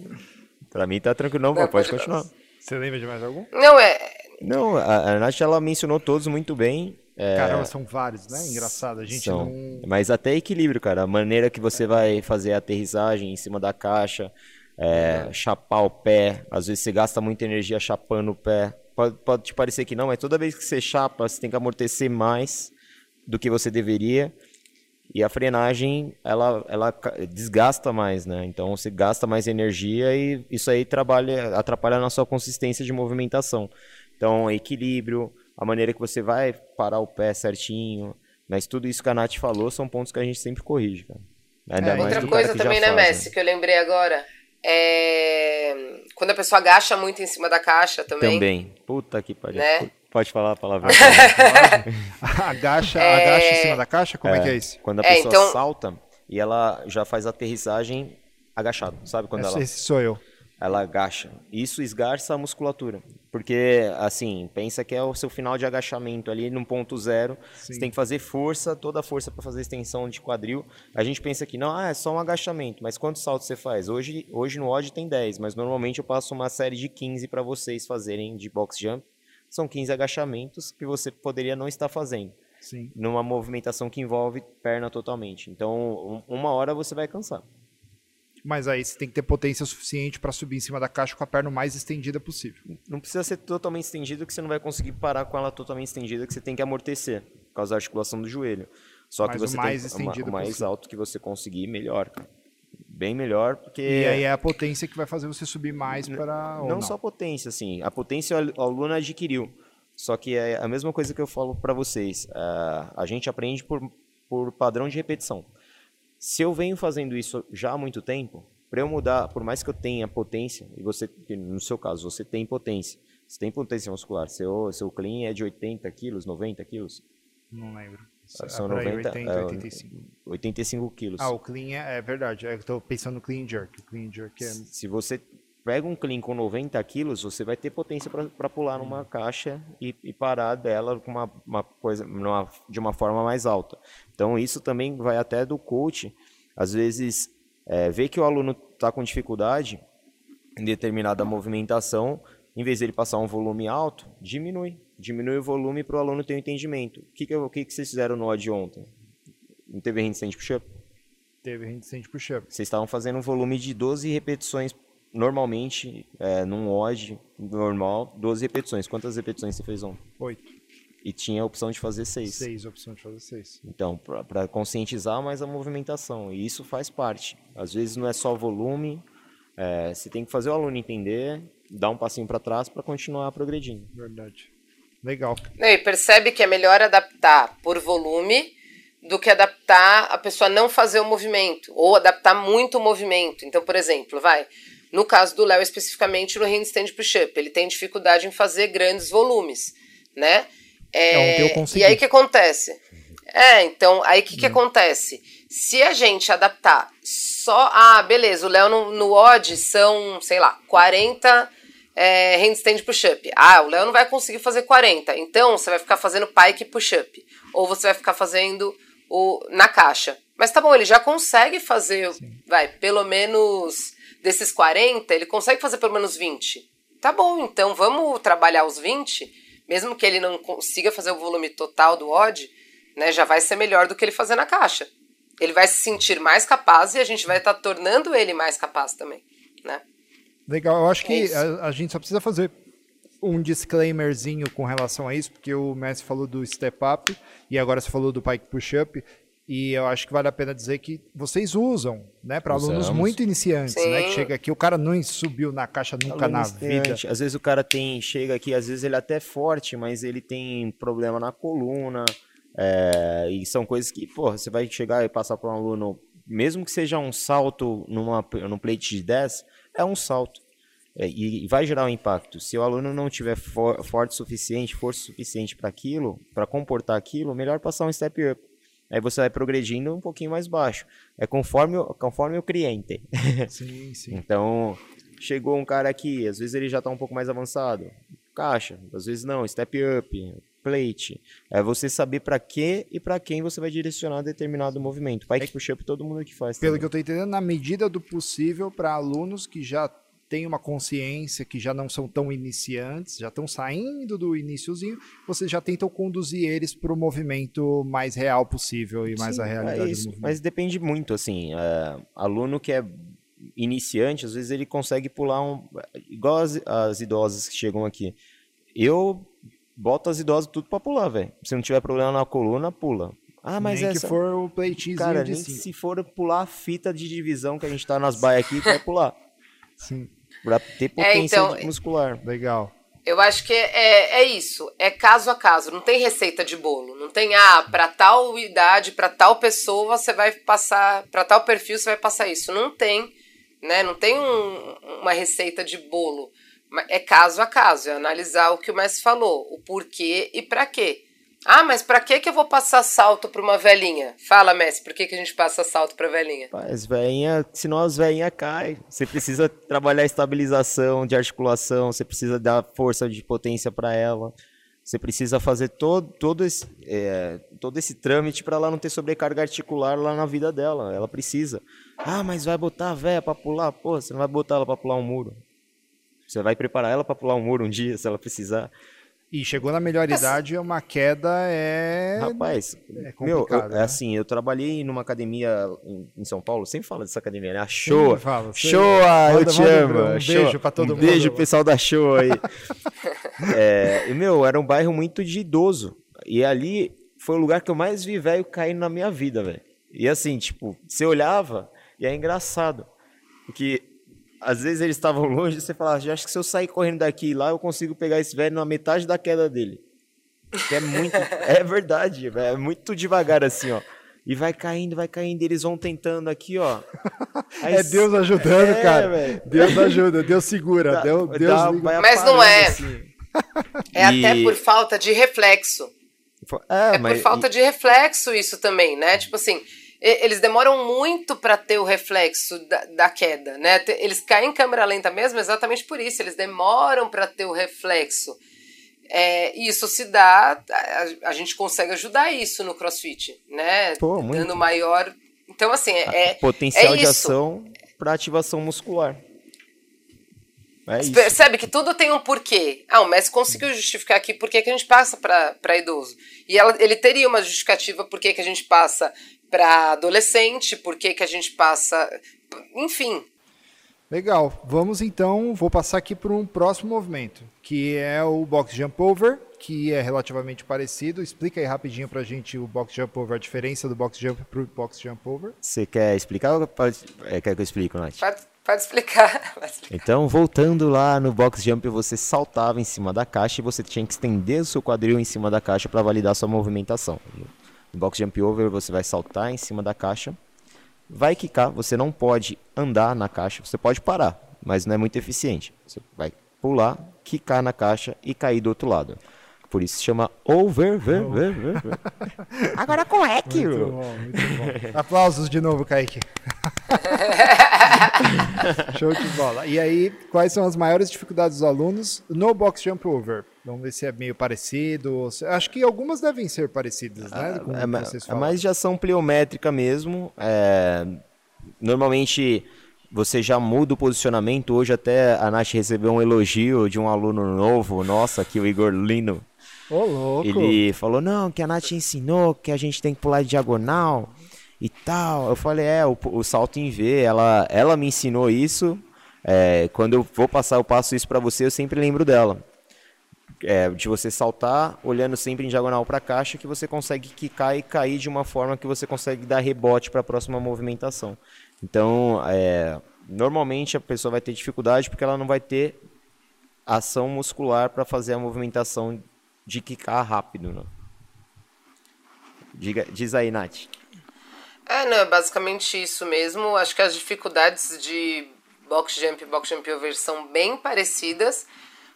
Pra mim tá tranquilo, não, não pode, pode continuar. Você lembra de mais algum? Não, é... Não, a, a Nath, ela mencionou todos muito bem. É... Caramba, são vários, né? Engraçado, a gente são. não... Mas até equilíbrio, cara. A maneira que você vai fazer a aterrissagem em cima da caixa, é, chapar o pé. Às vezes você gasta muita energia chapando o pé. Pode, pode te parecer que não, mas toda vez que você chapa, você tem que amortecer mais do que você deveria. E a frenagem, ela, ela desgasta mais, né? Então você gasta mais energia e isso aí trabalha, atrapalha na sua consistência de movimentação. Então, equilíbrio, a maneira que você vai parar o pé certinho. Mas tudo isso que a Nath falou são pontos que a gente sempre corrige, cara. Ainda é, outra coisa também, né, Messi, né? que eu lembrei agora. É... Quando a pessoa agacha muito em cima da caixa também. Também. Puta que pariu. Né? Pode falar a palavra. agacha, é... agacha em cima da caixa? Como é, é que é isso? Quando a é, pessoa então... salta e ela já faz a aterrissagem agachado, sabe? Quando ela... Esse sou eu ela agacha. Isso esgarça a musculatura. Porque, assim, pensa que é o seu final de agachamento ali no ponto zero. Sim. Você tem que fazer força, toda a força para fazer extensão de quadril. A gente pensa que não, ah, é só um agachamento. Mas quantos saltos você faz? Hoje, hoje no odd tem 10, mas normalmente eu passo uma série de 15 para vocês fazerem de box jump. São 15 agachamentos que você poderia não estar fazendo. Sim. Numa movimentação que envolve perna totalmente. Então, uma hora você vai cansar mas aí você tem que ter potência suficiente para subir em cima da caixa com a perna o mais estendida possível. Não precisa ser totalmente estendido, que você não vai conseguir parar com ela totalmente estendida, que você tem que amortecer, por causa da articulação do joelho. Só mas que você o mais tem estendido o mais possível. alto que você conseguir, melhor, Bem melhor, porque. E aí é a potência que vai fazer você subir mais para. Não, não, só a potência, assim. A potência o aluno adquiriu. Só que é a mesma coisa que eu falo para vocês. Uh, a gente aprende por, por padrão de repetição. Se eu venho fazendo isso já há muito tempo, para eu mudar, por mais que eu tenha potência, e você, no seu caso, você tem potência, você tem potência muscular, seu, seu clean é de 80 quilos, 90 quilos? Não lembro. São 90, 80, 85. 85 quilos. Ah, o clean é, é verdade. É, eu estou pensando no clean jerk. O clean jerk é... Se você pega um clean com 90 quilos, você vai ter potência para pular numa caixa e, e, parar dela com uma, uma coisa numa, de uma forma mais alta. Então isso também vai até do coach, às vezes é, ver que o aluno está com dificuldade em determinada movimentação, em vez de ele passar um volume alto, diminui, diminui o volume para o aluno ter um entendimento. O que, que, que, que vocês fizeram no odd ontem? Não teve handstand push-up? Teve handstand push-up. Vocês estavam fazendo um volume de 12 repetições normalmente, é, num odd normal, 12 repetições. Quantas repetições você fez ontem? Oito. E tinha a opção de fazer seis. Seis opções de fazer seis. Então, para conscientizar mais a movimentação. E isso faz parte. Às vezes não é só volume, é, você tem que fazer o aluno entender, dar um passinho para trás para continuar progredindo. Verdade. Legal. Não, e percebe que é melhor adaptar por volume do que adaptar a pessoa não fazer o movimento, ou adaptar muito o movimento. Então, por exemplo, vai. No caso do Léo, especificamente no handstand push-up, ele tem dificuldade em fazer grandes volumes, né? É, e aí o que acontece? É, então, aí o que, que hum. acontece? Se a gente adaptar só. Ah, beleza, o Léo no, no odd são, sei lá, 40 é, handstand push-up. Ah, o Léo não vai conseguir fazer 40. Então, você vai ficar fazendo pike push-up. Ou você vai ficar fazendo o na caixa. Mas tá bom, ele já consegue fazer, Sim. vai, pelo menos desses 40, ele consegue fazer pelo menos 20. Tá bom, então vamos trabalhar os 20 mesmo que ele não consiga fazer o volume total do odd, né, já vai ser melhor do que ele fazer na caixa. Ele vai se sentir mais capaz e a gente vai estar tá tornando ele mais capaz também, né? Legal, eu acho é que a, a, gente só precisa fazer um disclaimerzinho com relação a isso, porque o Messi falou do step up e agora você falou do pike push up. E eu acho que vale a pena dizer que vocês usam, né, para alunos muito iniciantes, Sim. né, que chega aqui, o cara não subiu na caixa nunca Aluno na vida. Às vezes o cara tem, chega aqui, às vezes ele é até forte, mas ele tem problema na coluna, É, e são coisas que, pô, você vai chegar e passar para um aluno, mesmo que seja um salto numa, num plate de 10, é um salto. É, e, vai gerar um impacto. Se o aluno não tiver for, forte o suficiente, força suficiente para aquilo, para comportar aquilo, melhor passar um step up. Aí você vai progredindo um pouquinho mais baixo. É conforme, conforme o cliente. Sim, sim. então, chegou um cara aqui, às vezes ele já está um pouco mais avançado. Caixa, às vezes não, step up, plate. É você saber para que e para quem você vai direcionar determinado movimento. Vai que push-up todo mundo que faz. Pelo também. que eu estou entendendo, na medida do possível para alunos que já têm uma consciência, que já não são tão iniciantes, já estão saindo do iníciozinho, vocês já tentam conduzir eles para o movimento mais real possível e mais Sim, a realidade é isso, do movimento. Mas depende muito, assim, é, aluno que é iniciante, às vezes ele consegue pular um, igual as, as idosas que chegam aqui. Eu bota as idosas tudo pra pular, velho. Se não tiver problema na coluna, pula. Ah, mas nem essa... que for o pleitizinho Cara, nem cima. se for pular a fita de divisão que a gente tá nas baias aqui, vai pular. Sim. Pra ter potência é, então, muscular. Legal. Eu acho que é, é isso, é caso a caso, não tem receita de bolo, não tem, ah, para tal idade, para tal pessoa você vai passar, para tal perfil você vai passar isso. Não tem, né? Não tem um, uma receita de bolo. É caso a caso, é analisar o que o mestre falou, o porquê e para quê. Ah, mas para que que eu vou passar salto para uma velhinha? Fala, mestre, por que que a gente passa salto para velhinha? As velhinha, senão as velhinhas caem. Você precisa trabalhar estabilização de articulação, você precisa dar força de potência para ela. Você precisa fazer todo, todo, esse, é, todo esse trâmite para ela não ter sobrecarga articular lá na vida dela. Ela precisa. Ah, mas vai botar a véia para pular? Pô, você não vai botar ela para pular um muro. Você vai preparar ela para pular um muro um dia, se ela precisar. E chegou na melhor idade, uma queda é. Rapaz, é meu, eu, né? assim, eu trabalhei numa academia em, em, São Paulo, sempre fala dessa academia, né? A. Falo, Showa, eu te amo. Um beijo pra todo um mundo. Beijo, pessoal da Showa aí. é, e, meu, era um bairro muito de idoso. E ali foi o lugar que eu mais vi velho caindo na minha vida, velho. E assim, tipo, você olhava e é engraçado. Porque às vezes eles estavam longe e você falava, acho que se eu sair correndo daqui e lá, eu consigo pegar esse velho na metade da queda dele. Que é muito. é verdade, é muito devagar assim, ó. E vai caindo, vai caindo, eles vão tentando aqui, ó. Aí, é Deus ajudando, é, cara. Véio. Deus ajuda, Deus segura, dá, Deus, Deus dá, Mas não é. Assim. É e... até por falta de reflexo. É, é mas... por falta de reflexo isso também, né? Tipo assim, eles demoram muito para ter o reflexo da, da, queda, né? Eles caem em câmera lenta mesmo exatamente por isso, eles demoram para ter o reflexo. É, isso se dá, a, a, gente consegue ajudar isso no CrossFit, né? Pô, muito. Dando maior. Então, assim, é. Potencial é de ação para ativação muscular. É isso. Percebe que tudo tem um porquê. Ah, o Messi conseguiu justificar aqui por que a gente passa para idoso. E ela, ele teria uma justificativa por que a gente passa para adolescente, por que, que a gente passa. Enfim. Legal. Vamos então, vou passar aqui para um próximo movimento, que é o box jump over, que é relativamente parecido. Explica aí rapidinho para a gente o box jump over, a diferença do box jump para o box jump over. Você quer explicar ou pode... é, quer que eu explique, Nath? Pode, pode explicar. pode explicar. Então, voltando lá no box jump, você saltava em cima da caixa e você tinha que estender o seu quadril em cima da caixa para validar sua movimentação. No box jump over você vai saltar em cima da caixa, vai quicar, você não pode andar na caixa, você pode parar, mas não é muito eficiente. Você vai pular, quicar na caixa e cair do outro lado. Por isso se chama over. Ver, ver, ver, Agora com EQ. Muito bom, muito bom. Aplausos de novo, Kaique. Show de bola. E aí, quais são as maiores dificuldades dos alunos no box jump over? Vamos ver se é meio parecido. Acho que algumas devem ser parecidas, né? É, é, é mais de ação pliométrica mesmo. É, normalmente você já muda o posicionamento. Hoje até a Nath recebeu um elogio de um aluno novo, nossa, aqui o Igor Lino. Ô, louco. Ele falou, não, que a Nath ensinou que a gente tem que pular de diagonal e tal. Eu falei, é, o, o salto em V, ela, ela me ensinou isso. É, quando eu vou passar, eu passo isso para você, eu sempre lembro dela. É, de você saltar olhando sempre em diagonal para a caixa, que você consegue quicar e cair de uma forma que você consegue dar rebote para a próxima movimentação. Então, é, normalmente a pessoa vai ter dificuldade porque ela não vai ter ação muscular para fazer a movimentação de quicar rápido. Né? Diga, diz aí, Nath. É, não, é basicamente isso mesmo. Acho que as dificuldades de box jump e box jump over são bem parecidas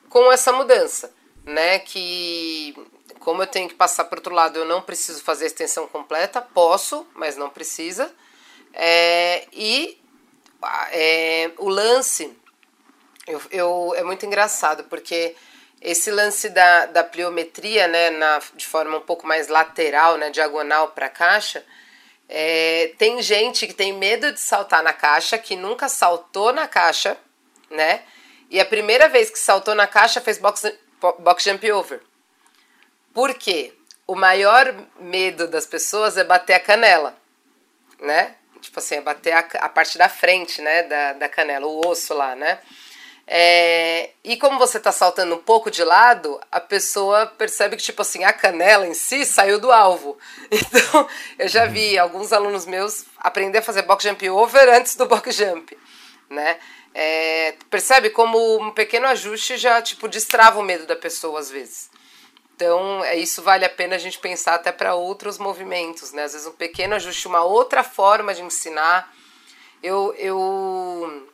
com essa mudança, né? Que como eu tenho que passar para outro lado, eu não preciso fazer a extensão completa, posso, mas não precisa. É, e é, o lance eu, eu, é muito engraçado, porque esse lance da, da pliometria, né, na, de forma um pouco mais lateral, né, diagonal para a caixa, é, tem gente que tem medo de saltar na caixa, que nunca saltou na caixa, né? E a primeira vez que saltou na caixa fez box, box jump over. Por quê? O maior medo das pessoas é bater a canela, né? Tipo assim, é bater a, a parte da frente, né, da, da canela, o osso lá, né? É, e como você está saltando um pouco de lado, a pessoa percebe que, tipo assim, a canela em si saiu do alvo. Então, eu já vi alguns alunos meus aprender a fazer box jump over antes do box jump, né? É, percebe como um pequeno ajuste já, tipo, destrava o medo da pessoa às vezes. Então, é, isso vale a pena a gente pensar até para outros movimentos, né? Às vezes um pequeno ajuste, uma outra forma de ensinar. Eu, eu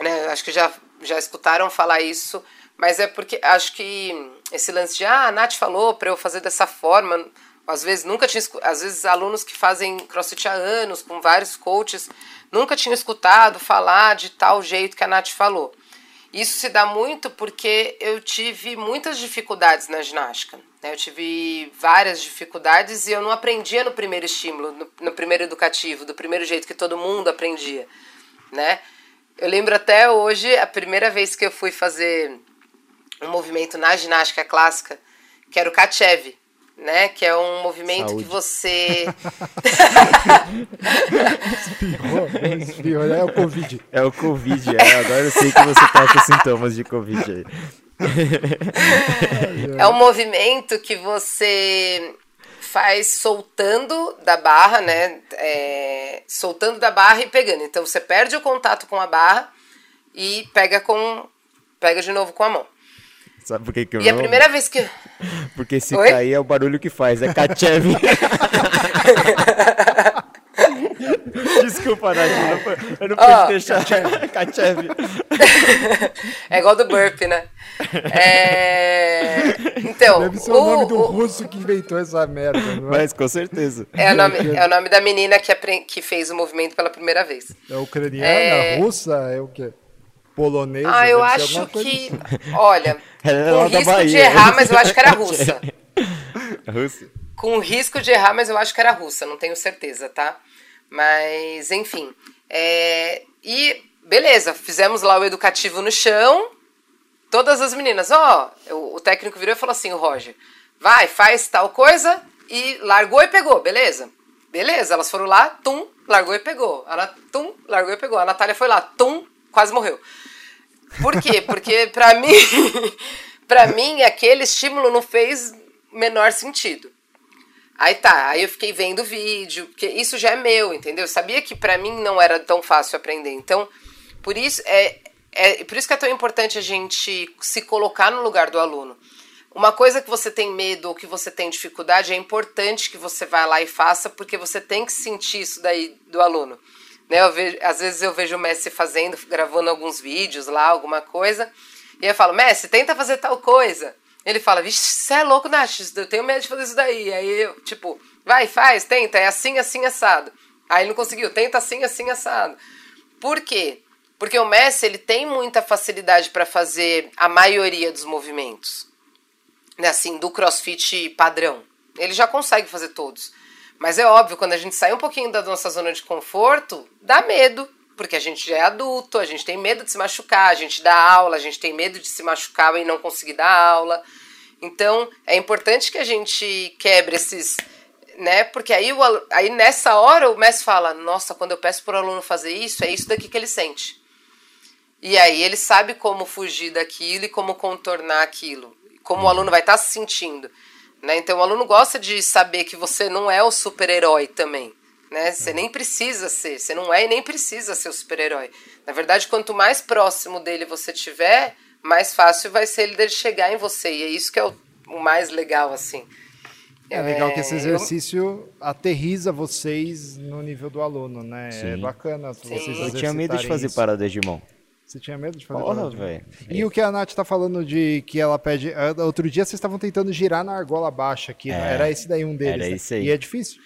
né, acho que já já escutaram falar isso, mas é porque acho que esse lance de ah, a Nath falou para eu fazer dessa forma, às vezes nunca tinha, às vezes alunos que fazem CrossFit há anos com vários coaches, nunca tinham escutado falar de tal jeito que a Nath falou. Isso se dá muito porque eu tive muitas dificuldades na ginástica. Né? Eu tive várias dificuldades e eu não aprendia no primeiro estímulo, no, no primeiro educativo, do primeiro jeito que todo mundo aprendia, né? Eu lembro até hoje, a primeira vez que eu fui fazer um movimento na ginástica clássica, que era o Kachev, né? Que é um movimento Saúde. que você. espirrou, espirrou, é o Covid. É o Covid, é. Agora eu sei que você tá com sintomas de Covid aí. é um movimento que você faz soltando da barra, né? É, soltando da barra e pegando. Então você perde o contato com a barra e pega com pega de novo com a mão. Sabe por que, que eu E a primeira vez que. Porque se Oi? cair é o barulho que faz, é Kachev. Desculpa, Nath, eu não pude oh, deixar. Kachev. É igual do burp, né? É... Então. Deve ser o, o nome do o... russo que inventou essa merda, não é? Mas com certeza. É o nome, é o nome da menina que, apre... que fez o movimento pela primeira vez. É ucraniana, é... russa, é o quê? Polonesa? Ah, eu acho que. Assim. Olha, com risco de errar, mas eu acho que era russa. Russa? Com risco de errar, mas eu acho que era russa, não tenho certeza, tá? Mas, enfim. É... E beleza, fizemos lá o educativo no chão. Todas as meninas, ó, oh, o técnico virou e falou assim: o Roger, vai, faz tal coisa e largou e pegou, beleza? Beleza, elas foram lá, tum, largou e pegou. Ela, tum, largou e pegou. A Natália foi lá, tum, quase morreu. Por quê? Porque pra mim, pra mim, aquele estímulo não fez menor sentido. Aí tá, aí eu fiquei vendo vídeo, porque isso já é meu, entendeu? Eu sabia que para mim não era tão fácil aprender. Então, por isso é, é por isso que é tão importante a gente se colocar no lugar do aluno. Uma coisa que você tem medo ou que você tem dificuldade é importante que você vá lá e faça, porque você tem que sentir isso daí do aluno. Né? Vejo, às vezes eu vejo o Messi fazendo, gravando alguns vídeos lá, alguma coisa, e eu falo, Messi, tenta fazer tal coisa. Ele fala, vixe, você é louco, Nath, eu tenho medo de fazer isso daí. Aí eu, tipo, vai, faz, tenta, é assim, assim, assado. Aí ele não conseguiu, tenta assim, assim, assado. Por quê? Porque o Messi, ele tem muita facilidade para fazer a maioria dos movimentos. Né, assim, do crossfit padrão. Ele já consegue fazer todos. Mas é óbvio, quando a gente sai um pouquinho da nossa zona de conforto, dá medo porque a gente já é adulto, a gente tem medo de se machucar, a gente dá aula, a gente tem medo de se machucar e não conseguir dar aula. Então, é importante que a gente quebre esses, né? Porque aí, o, aí nessa hora o mestre fala: "Nossa, quando eu peço para o aluno fazer isso, é isso daqui que ele sente". E aí ele sabe como fugir daquilo e como contornar aquilo, como o aluno vai estar tá se sentindo, né? Então o aluno gosta de saber que você não é o super-herói também né? Você nem precisa ser, você não é e nem precisa ser o super-herói. Na verdade, quanto mais próximo dele você tiver, mais fácil vai ser ele dele chegar em você. E é isso que é o, o mais legal, assim. É legal que esse exercício aterriza vocês no nível do aluno, né? É Sim. bacana Sim. vocês Eu tinha medo de fazer isso. paradas de mão. Você tinha medo de fazer Porra, parada de mão? velho. E o que a Nath tá falando de que ela pede. ah, Outro dia vocês estavam tentando girar na argola baixa aqui. né? É, era esse daí um deles. era né? esse aí. E é difícil.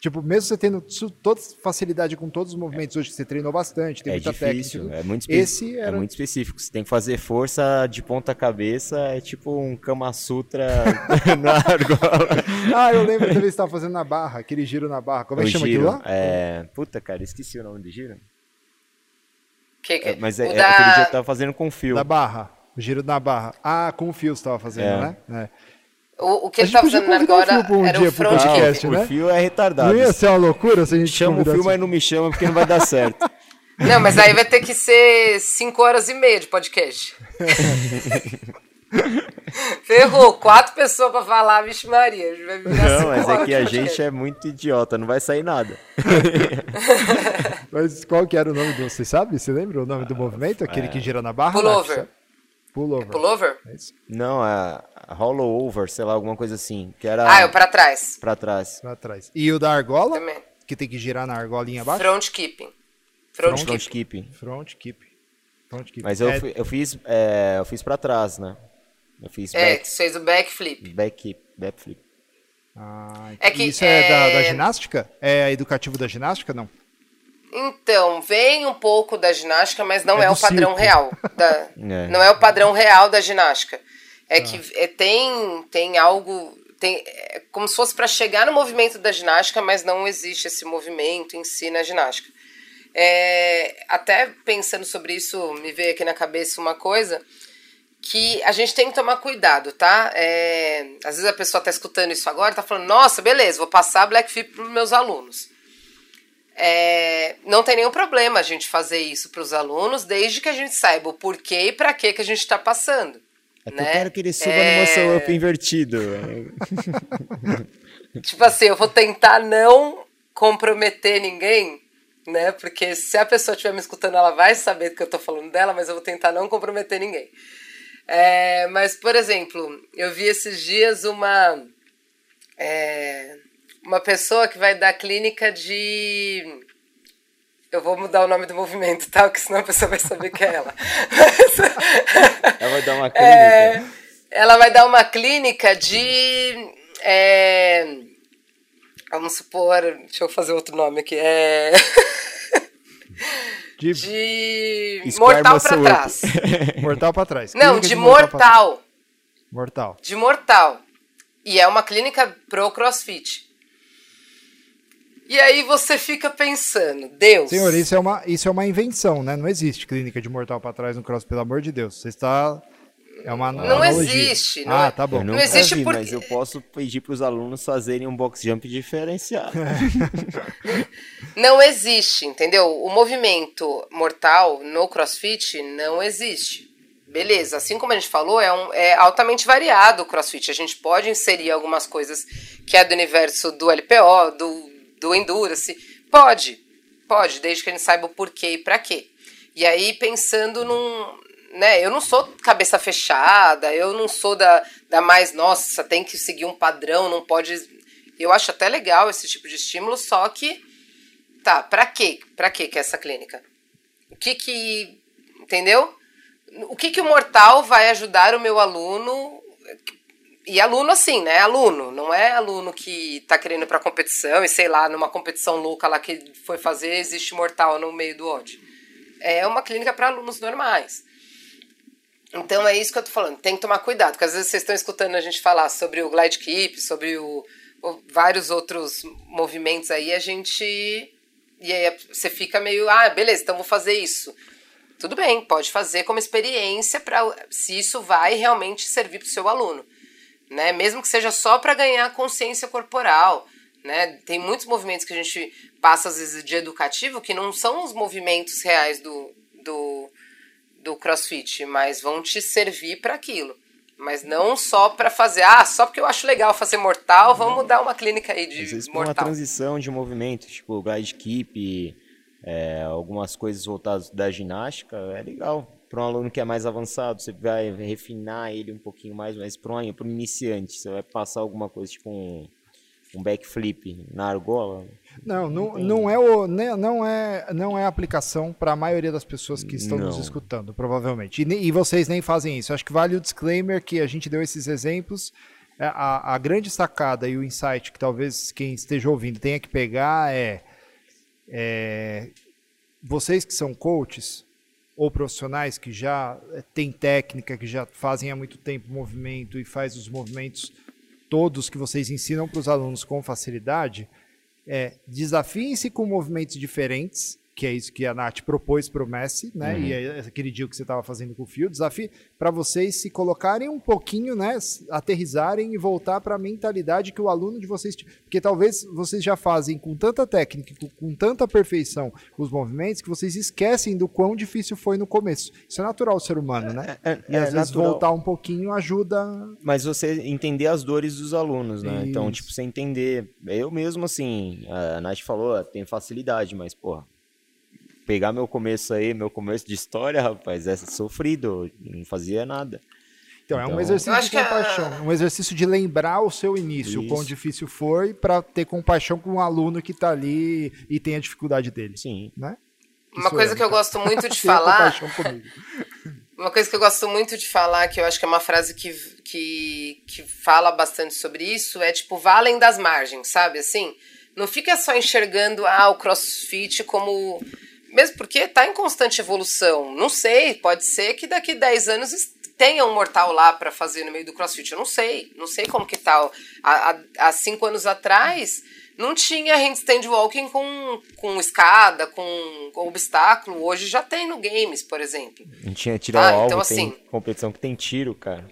Tipo, mesmo você tendo toda facilidade com todos os movimentos hoje, que você treinou bastante, tem É muita difícil, técnica. é muito, Esse é era. muito específico. Você tem que fazer força de ponta cabeça, é tipo um Kama Sutra na argola. Ah, eu lembro que você estava fazendo na barra, aquele giro na barra. Como é que O chama giro, aquilo lá? É... Puta, cara, esqueci o nome do giro. Que que- É, mas é, é da- aquele dia eu tava fazendo com fio. Da barra. O giro na barra. Ah, com o fio você estava fazendo, É. né? É. O, o que A ele tá fazendo agora um era dia o pro front podcast, né? O fio é retardado. Não ia ser uma loucura se a gente Chama o fio, mas não me chama porque não vai dar certo. Não, mas aí vai ter que ser 5 horas e meia de podcast. Ferrou, quatro pessoas pra falar, vixe Maria. a gente Vai virar Não, mas é que a gente é muito idiota, não vai sair nada. Mas qual que era o nome do. Você sabe? Você lembra o nome do movimento? Aquele que gira na barra? Pullover. Nath? Pullover. Pullover? É. Não, é hollow over, sei lá, alguma coisa assim. Que era Ah, é o pra trás. pra trás. Pra trás. E o da argola? Também. Que tem que girar na argolinha abaixo? Front keeping. Front, Front keeping. keep. Front keep. Front keep. Mas eu, É, eu fiz é, eu fiz pra trás, né? Eu fiz É, back, fez o backflip. back keep, back flip. ah, É que, Isso é, Da, é- da ginástica? É educativo da ginástica? Não. Então, vem um pouco da ginástica, mas não É é, o padrão circo. real. da- É. Não é o padrão real da ginástica. Ah. É que é, tem, tem algo. Tem, é como se fosse para chegar no movimento da ginástica, mas não existe esse movimento em si na ginástica. É, até pensando sobre isso, me veio aqui na cabeça uma coisa que a gente tem que tomar cuidado, tá? É, às vezes a pessoa tá escutando isso agora, tá falando, nossa, beleza, vou passar Black Flip para os meus alunos. É, não tem nenhum problema a gente fazer isso para os alunos, desde que a gente saiba o porquê e para que a gente está passando. É né? eu quero que ele suba É, no muscle up invertido. Tipo assim, eu vou tentar não comprometer ninguém, né? Porque se a pessoa estiver me escutando, ela vai saber que eu tô falando dela, mas eu vou tentar não comprometer ninguém. É, mas, por exemplo, eu vi esses dias uma. é, uma pessoa que vai dar clínica de. Eu vou mudar o nome do movimento, tá? Porque senão a pessoa vai saber que é ela. Ela vai dar uma clínica. É, ela vai dar uma clínica de. é, vamos supor. Deixa eu fazer outro nome aqui. É, De de. Mortal up. trás. mortal pra trás. Não, Clínica de mortal. mortal. Mortal. De mortal. E é uma clínica pro crossfit. E aí você fica pensando, Deus. Senhor, isso é, uma, isso é uma invenção, né? Não existe clínica de mortal pra trás no cross, pelo amor de Deus. Você está. É uma Não analogia. existe, não ah, é- tá bom. Eu Não existe vi, porque- mas eu posso pedir para os alunos fazerem um box jump diferenciado. Não existe, entendeu? O movimento mortal no crossfit não existe. Beleza, assim como a gente falou, é, um, é altamente variado o crossfit. A gente pode inserir algumas coisas que é do universo do LPO, do, do Endurance. Pode, pode, desde que a gente saiba o porquê e pra quê. E aí, pensando num. Né, eu não sou cabeça fechada, eu não sou da, da mais, nossa, tem que seguir um padrão, não pode. Eu acho até legal esse tipo de estímulo, só que Tá, pra quê? Pra quê que é essa clínica? O que que. Entendeu? O que que o mortal vai ajudar o meu aluno? E aluno assim, né? Aluno, não é aluno que tá querendo ir competição e sei lá, numa competição louca lá que foi fazer, existe mortal no meio do odd. É uma clínica para alunos normais. Então é isso que eu tô falando. Tem que tomar cuidado, porque às vezes vocês estão escutando a gente falar sobre o glide keep, sobre o, o- vários outros movimentos aí, a gente e aí você fica meio, ah, beleza, então vou fazer isso. Tudo bem, pode fazer como experiência para se isso vai realmente servir para o seu aluno, né? Mesmo que seja só para ganhar consciência corporal, né? Tem muitos movimentos que a gente passa às vezes de educativo que não são os movimentos reais do, do, do CrossFit, mas vão te servir para aquilo. Mas não só para fazer, ah, só porque eu acho legal fazer mortal, vamos dar uma clínica aí de Às vezes para uma mortal. transição de movimento, tipo glide keep, é, algumas coisas voltadas da ginástica, é legal. Para um aluno que é mais avançado, você vai refinar ele um pouquinho mais, mas para um, iniciante, você vai passar alguma coisa tipo um, um backflip na argola. Não, não, não, é, o, né, não, é, não é aplicação para a maioria das pessoas que estão Não. nos escutando, provavelmente. E, e vocês nem fazem isso. Acho que vale o disclaimer que a gente deu esses exemplos. É, A, a grande sacada e o insight que talvez quem esteja ouvindo tenha que pegar é, é vocês que são coaches ou profissionais que já eh, têm técnica, que já fazem há muito tempo movimento e faz os movimentos todos que vocês ensinam para os alunos com facilidade, é, desafiem-se com movimentos diferentes, que é isso que a Nath propôs para o Messi, né? E é aquele dia que você estava fazendo com o Fio, desafio para vocês se colocarem um pouquinho, né? Aterrizarem e voltar para a mentalidade que o aluno de vocês. Porque talvez vocês já fazem com tanta técnica, com, com tanta perfeição os movimentos, que vocês esquecem do quão difícil foi no começo. Isso é natural ser humano, né? É, E às vezes natural. voltar um pouquinho ajuda. Mas você entender as dores dos alunos, né? Então, Isso. tipo, você entender. Eu mesmo, assim, a Nath falou, "Ah, tem facilidade, mas, porra, pegar meu começo aí, meu começo de história, rapaz, é sofrido, não fazia nada. Então, é um Então- exercício de que a- compaixão, um exercício de lembrar o seu início, o quão Isso. difícil foi, para ter compaixão com um aluno que está ali e tem a dificuldade dele, Sim. né? Uma coisa eu, que eu então. gosto muito de falar. compaixão comigo. Uma coisa que eu gosto muito de falar, que eu acho que é uma frase que, que, que fala bastante sobre isso, é tipo, vá além das margens, sabe? Assim, não fica só enxergando ah, o crossfit como. Mesmo porque tá em constante evolução. Não sei, pode ser que daqui 10 anos tenha um mortal lá pra fazer no meio do crossfit. Eu não sei. Não sei como que tá. Há, há, há cinco anos atrás. Não tinha handstand walking com, com escada, com, com obstáculo. Hoje já tem no games, por exemplo. Não tinha tiro Ah, ao alvo, então, tem assim- competição que tem tiro, cara.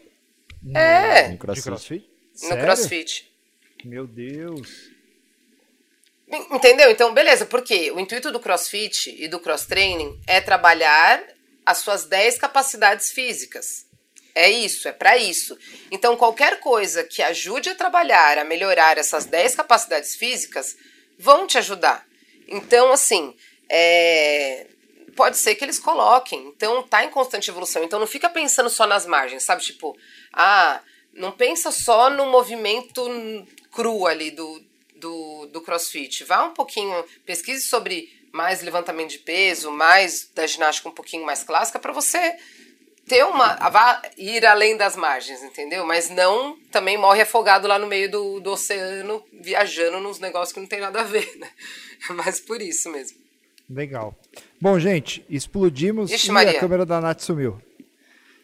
É, No crossfit. no crossfit. Meu Deus. Entendeu? Então, beleza, porque o intuito do crossfit e do cross training é trabalhar as suas 10 capacidades físicas. É isso, é para isso. Então, qualquer coisa que ajude a trabalhar, a melhorar essas 10 capacidades físicas, vão te ajudar. Então, assim, é, pode ser que eles coloquem. Então, tá em constante evolução. Então, não fica pensando só nas margens, sabe? Tipo, ah, não pensa só no movimento cru ali do, do, do crossfit. Vá um pouquinho, pesquise sobre mais levantamento de peso, mais da ginástica um pouquinho mais clássica, para você ter uma. vá ir além das margens, entendeu? Mas não também morre afogado lá no meio do, do oceano, viajando nos negócios que não tem nada a ver, né? Mas por isso mesmo. Legal. Bom, gente, explodimos Ixi, e Maria. a câmera da Nath sumiu.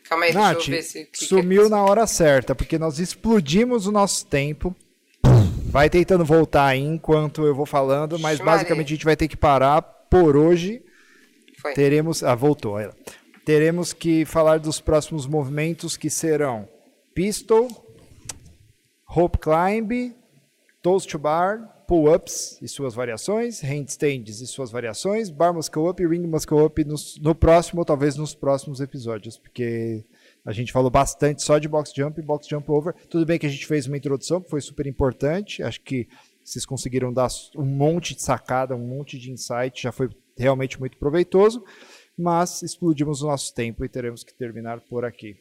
Calma aí, Nath, deixa eu ver se. que que sumiu é. na hora certa, porque nós explodimos o nosso tempo. Vai tentando voltar aí enquanto eu vou falando, mas basicamente a gente vai ter que parar por hoje. Foi. Teremos. Ah, voltou. Teremos que falar dos próximos movimentos que serão pistol, rope climb, toes to bar, pull-ups e suas variações, handstands e suas variações, bar muscle up e ring muscle up nos- no próximo, ou talvez nos próximos episódios, porque a gente falou bastante só de box jump e box jump over. Tudo bem que a gente fez uma introdução que foi super importante, acho que vocês conseguiram dar um monte de sacada, um monte de insight, já foi realmente muito proveitoso, mas explodimos o nosso tempo e teremos que terminar por aqui,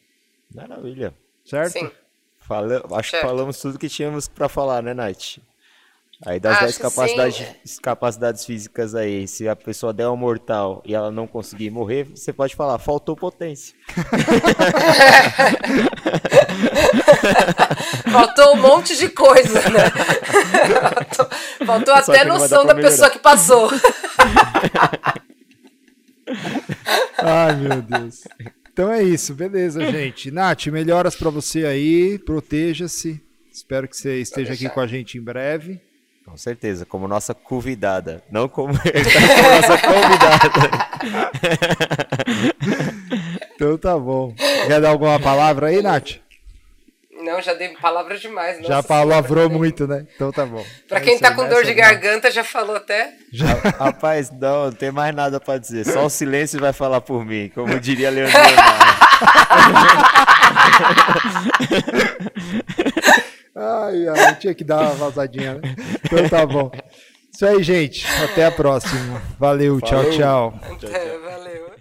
Maravilha. certo? Sim. Fala, acho Certo. que falamos tudo que tínhamos pra falar, né, Nath? Aí das Acho 10 que capacidades, capacidades físicas aí, se a pessoa der um mortal e ela não conseguir morrer, você pode falar, faltou potência. Faltou um monte de coisa, né? Faltou, faltou até noção da pessoa que passou. Ai, meu Deus. Então é isso, beleza, gente. Nath, melhoras pra você aí, proteja-se. Espero que você esteja aqui com a gente em breve. Com certeza, como nossa convidada. Não como, como nossa convidada. Então tá bom. Quer dar alguma palavra aí, Nath? Não, já dei palavras demais. Já nossa palavrou senhora. muito, né? Então tá bom. Pra É quem tá com nessa dor de garganta, já falou até. Rapaz, não, não tem mais nada pra dizer. Só o silêncio vai falar por mim, como diria Leandro. Ai, ai, tinha que dar uma vazadinha, né? Então tá bom. Isso aí, gente. Até a próxima. Valeu, tchau, Falou. tchau. É, valeu.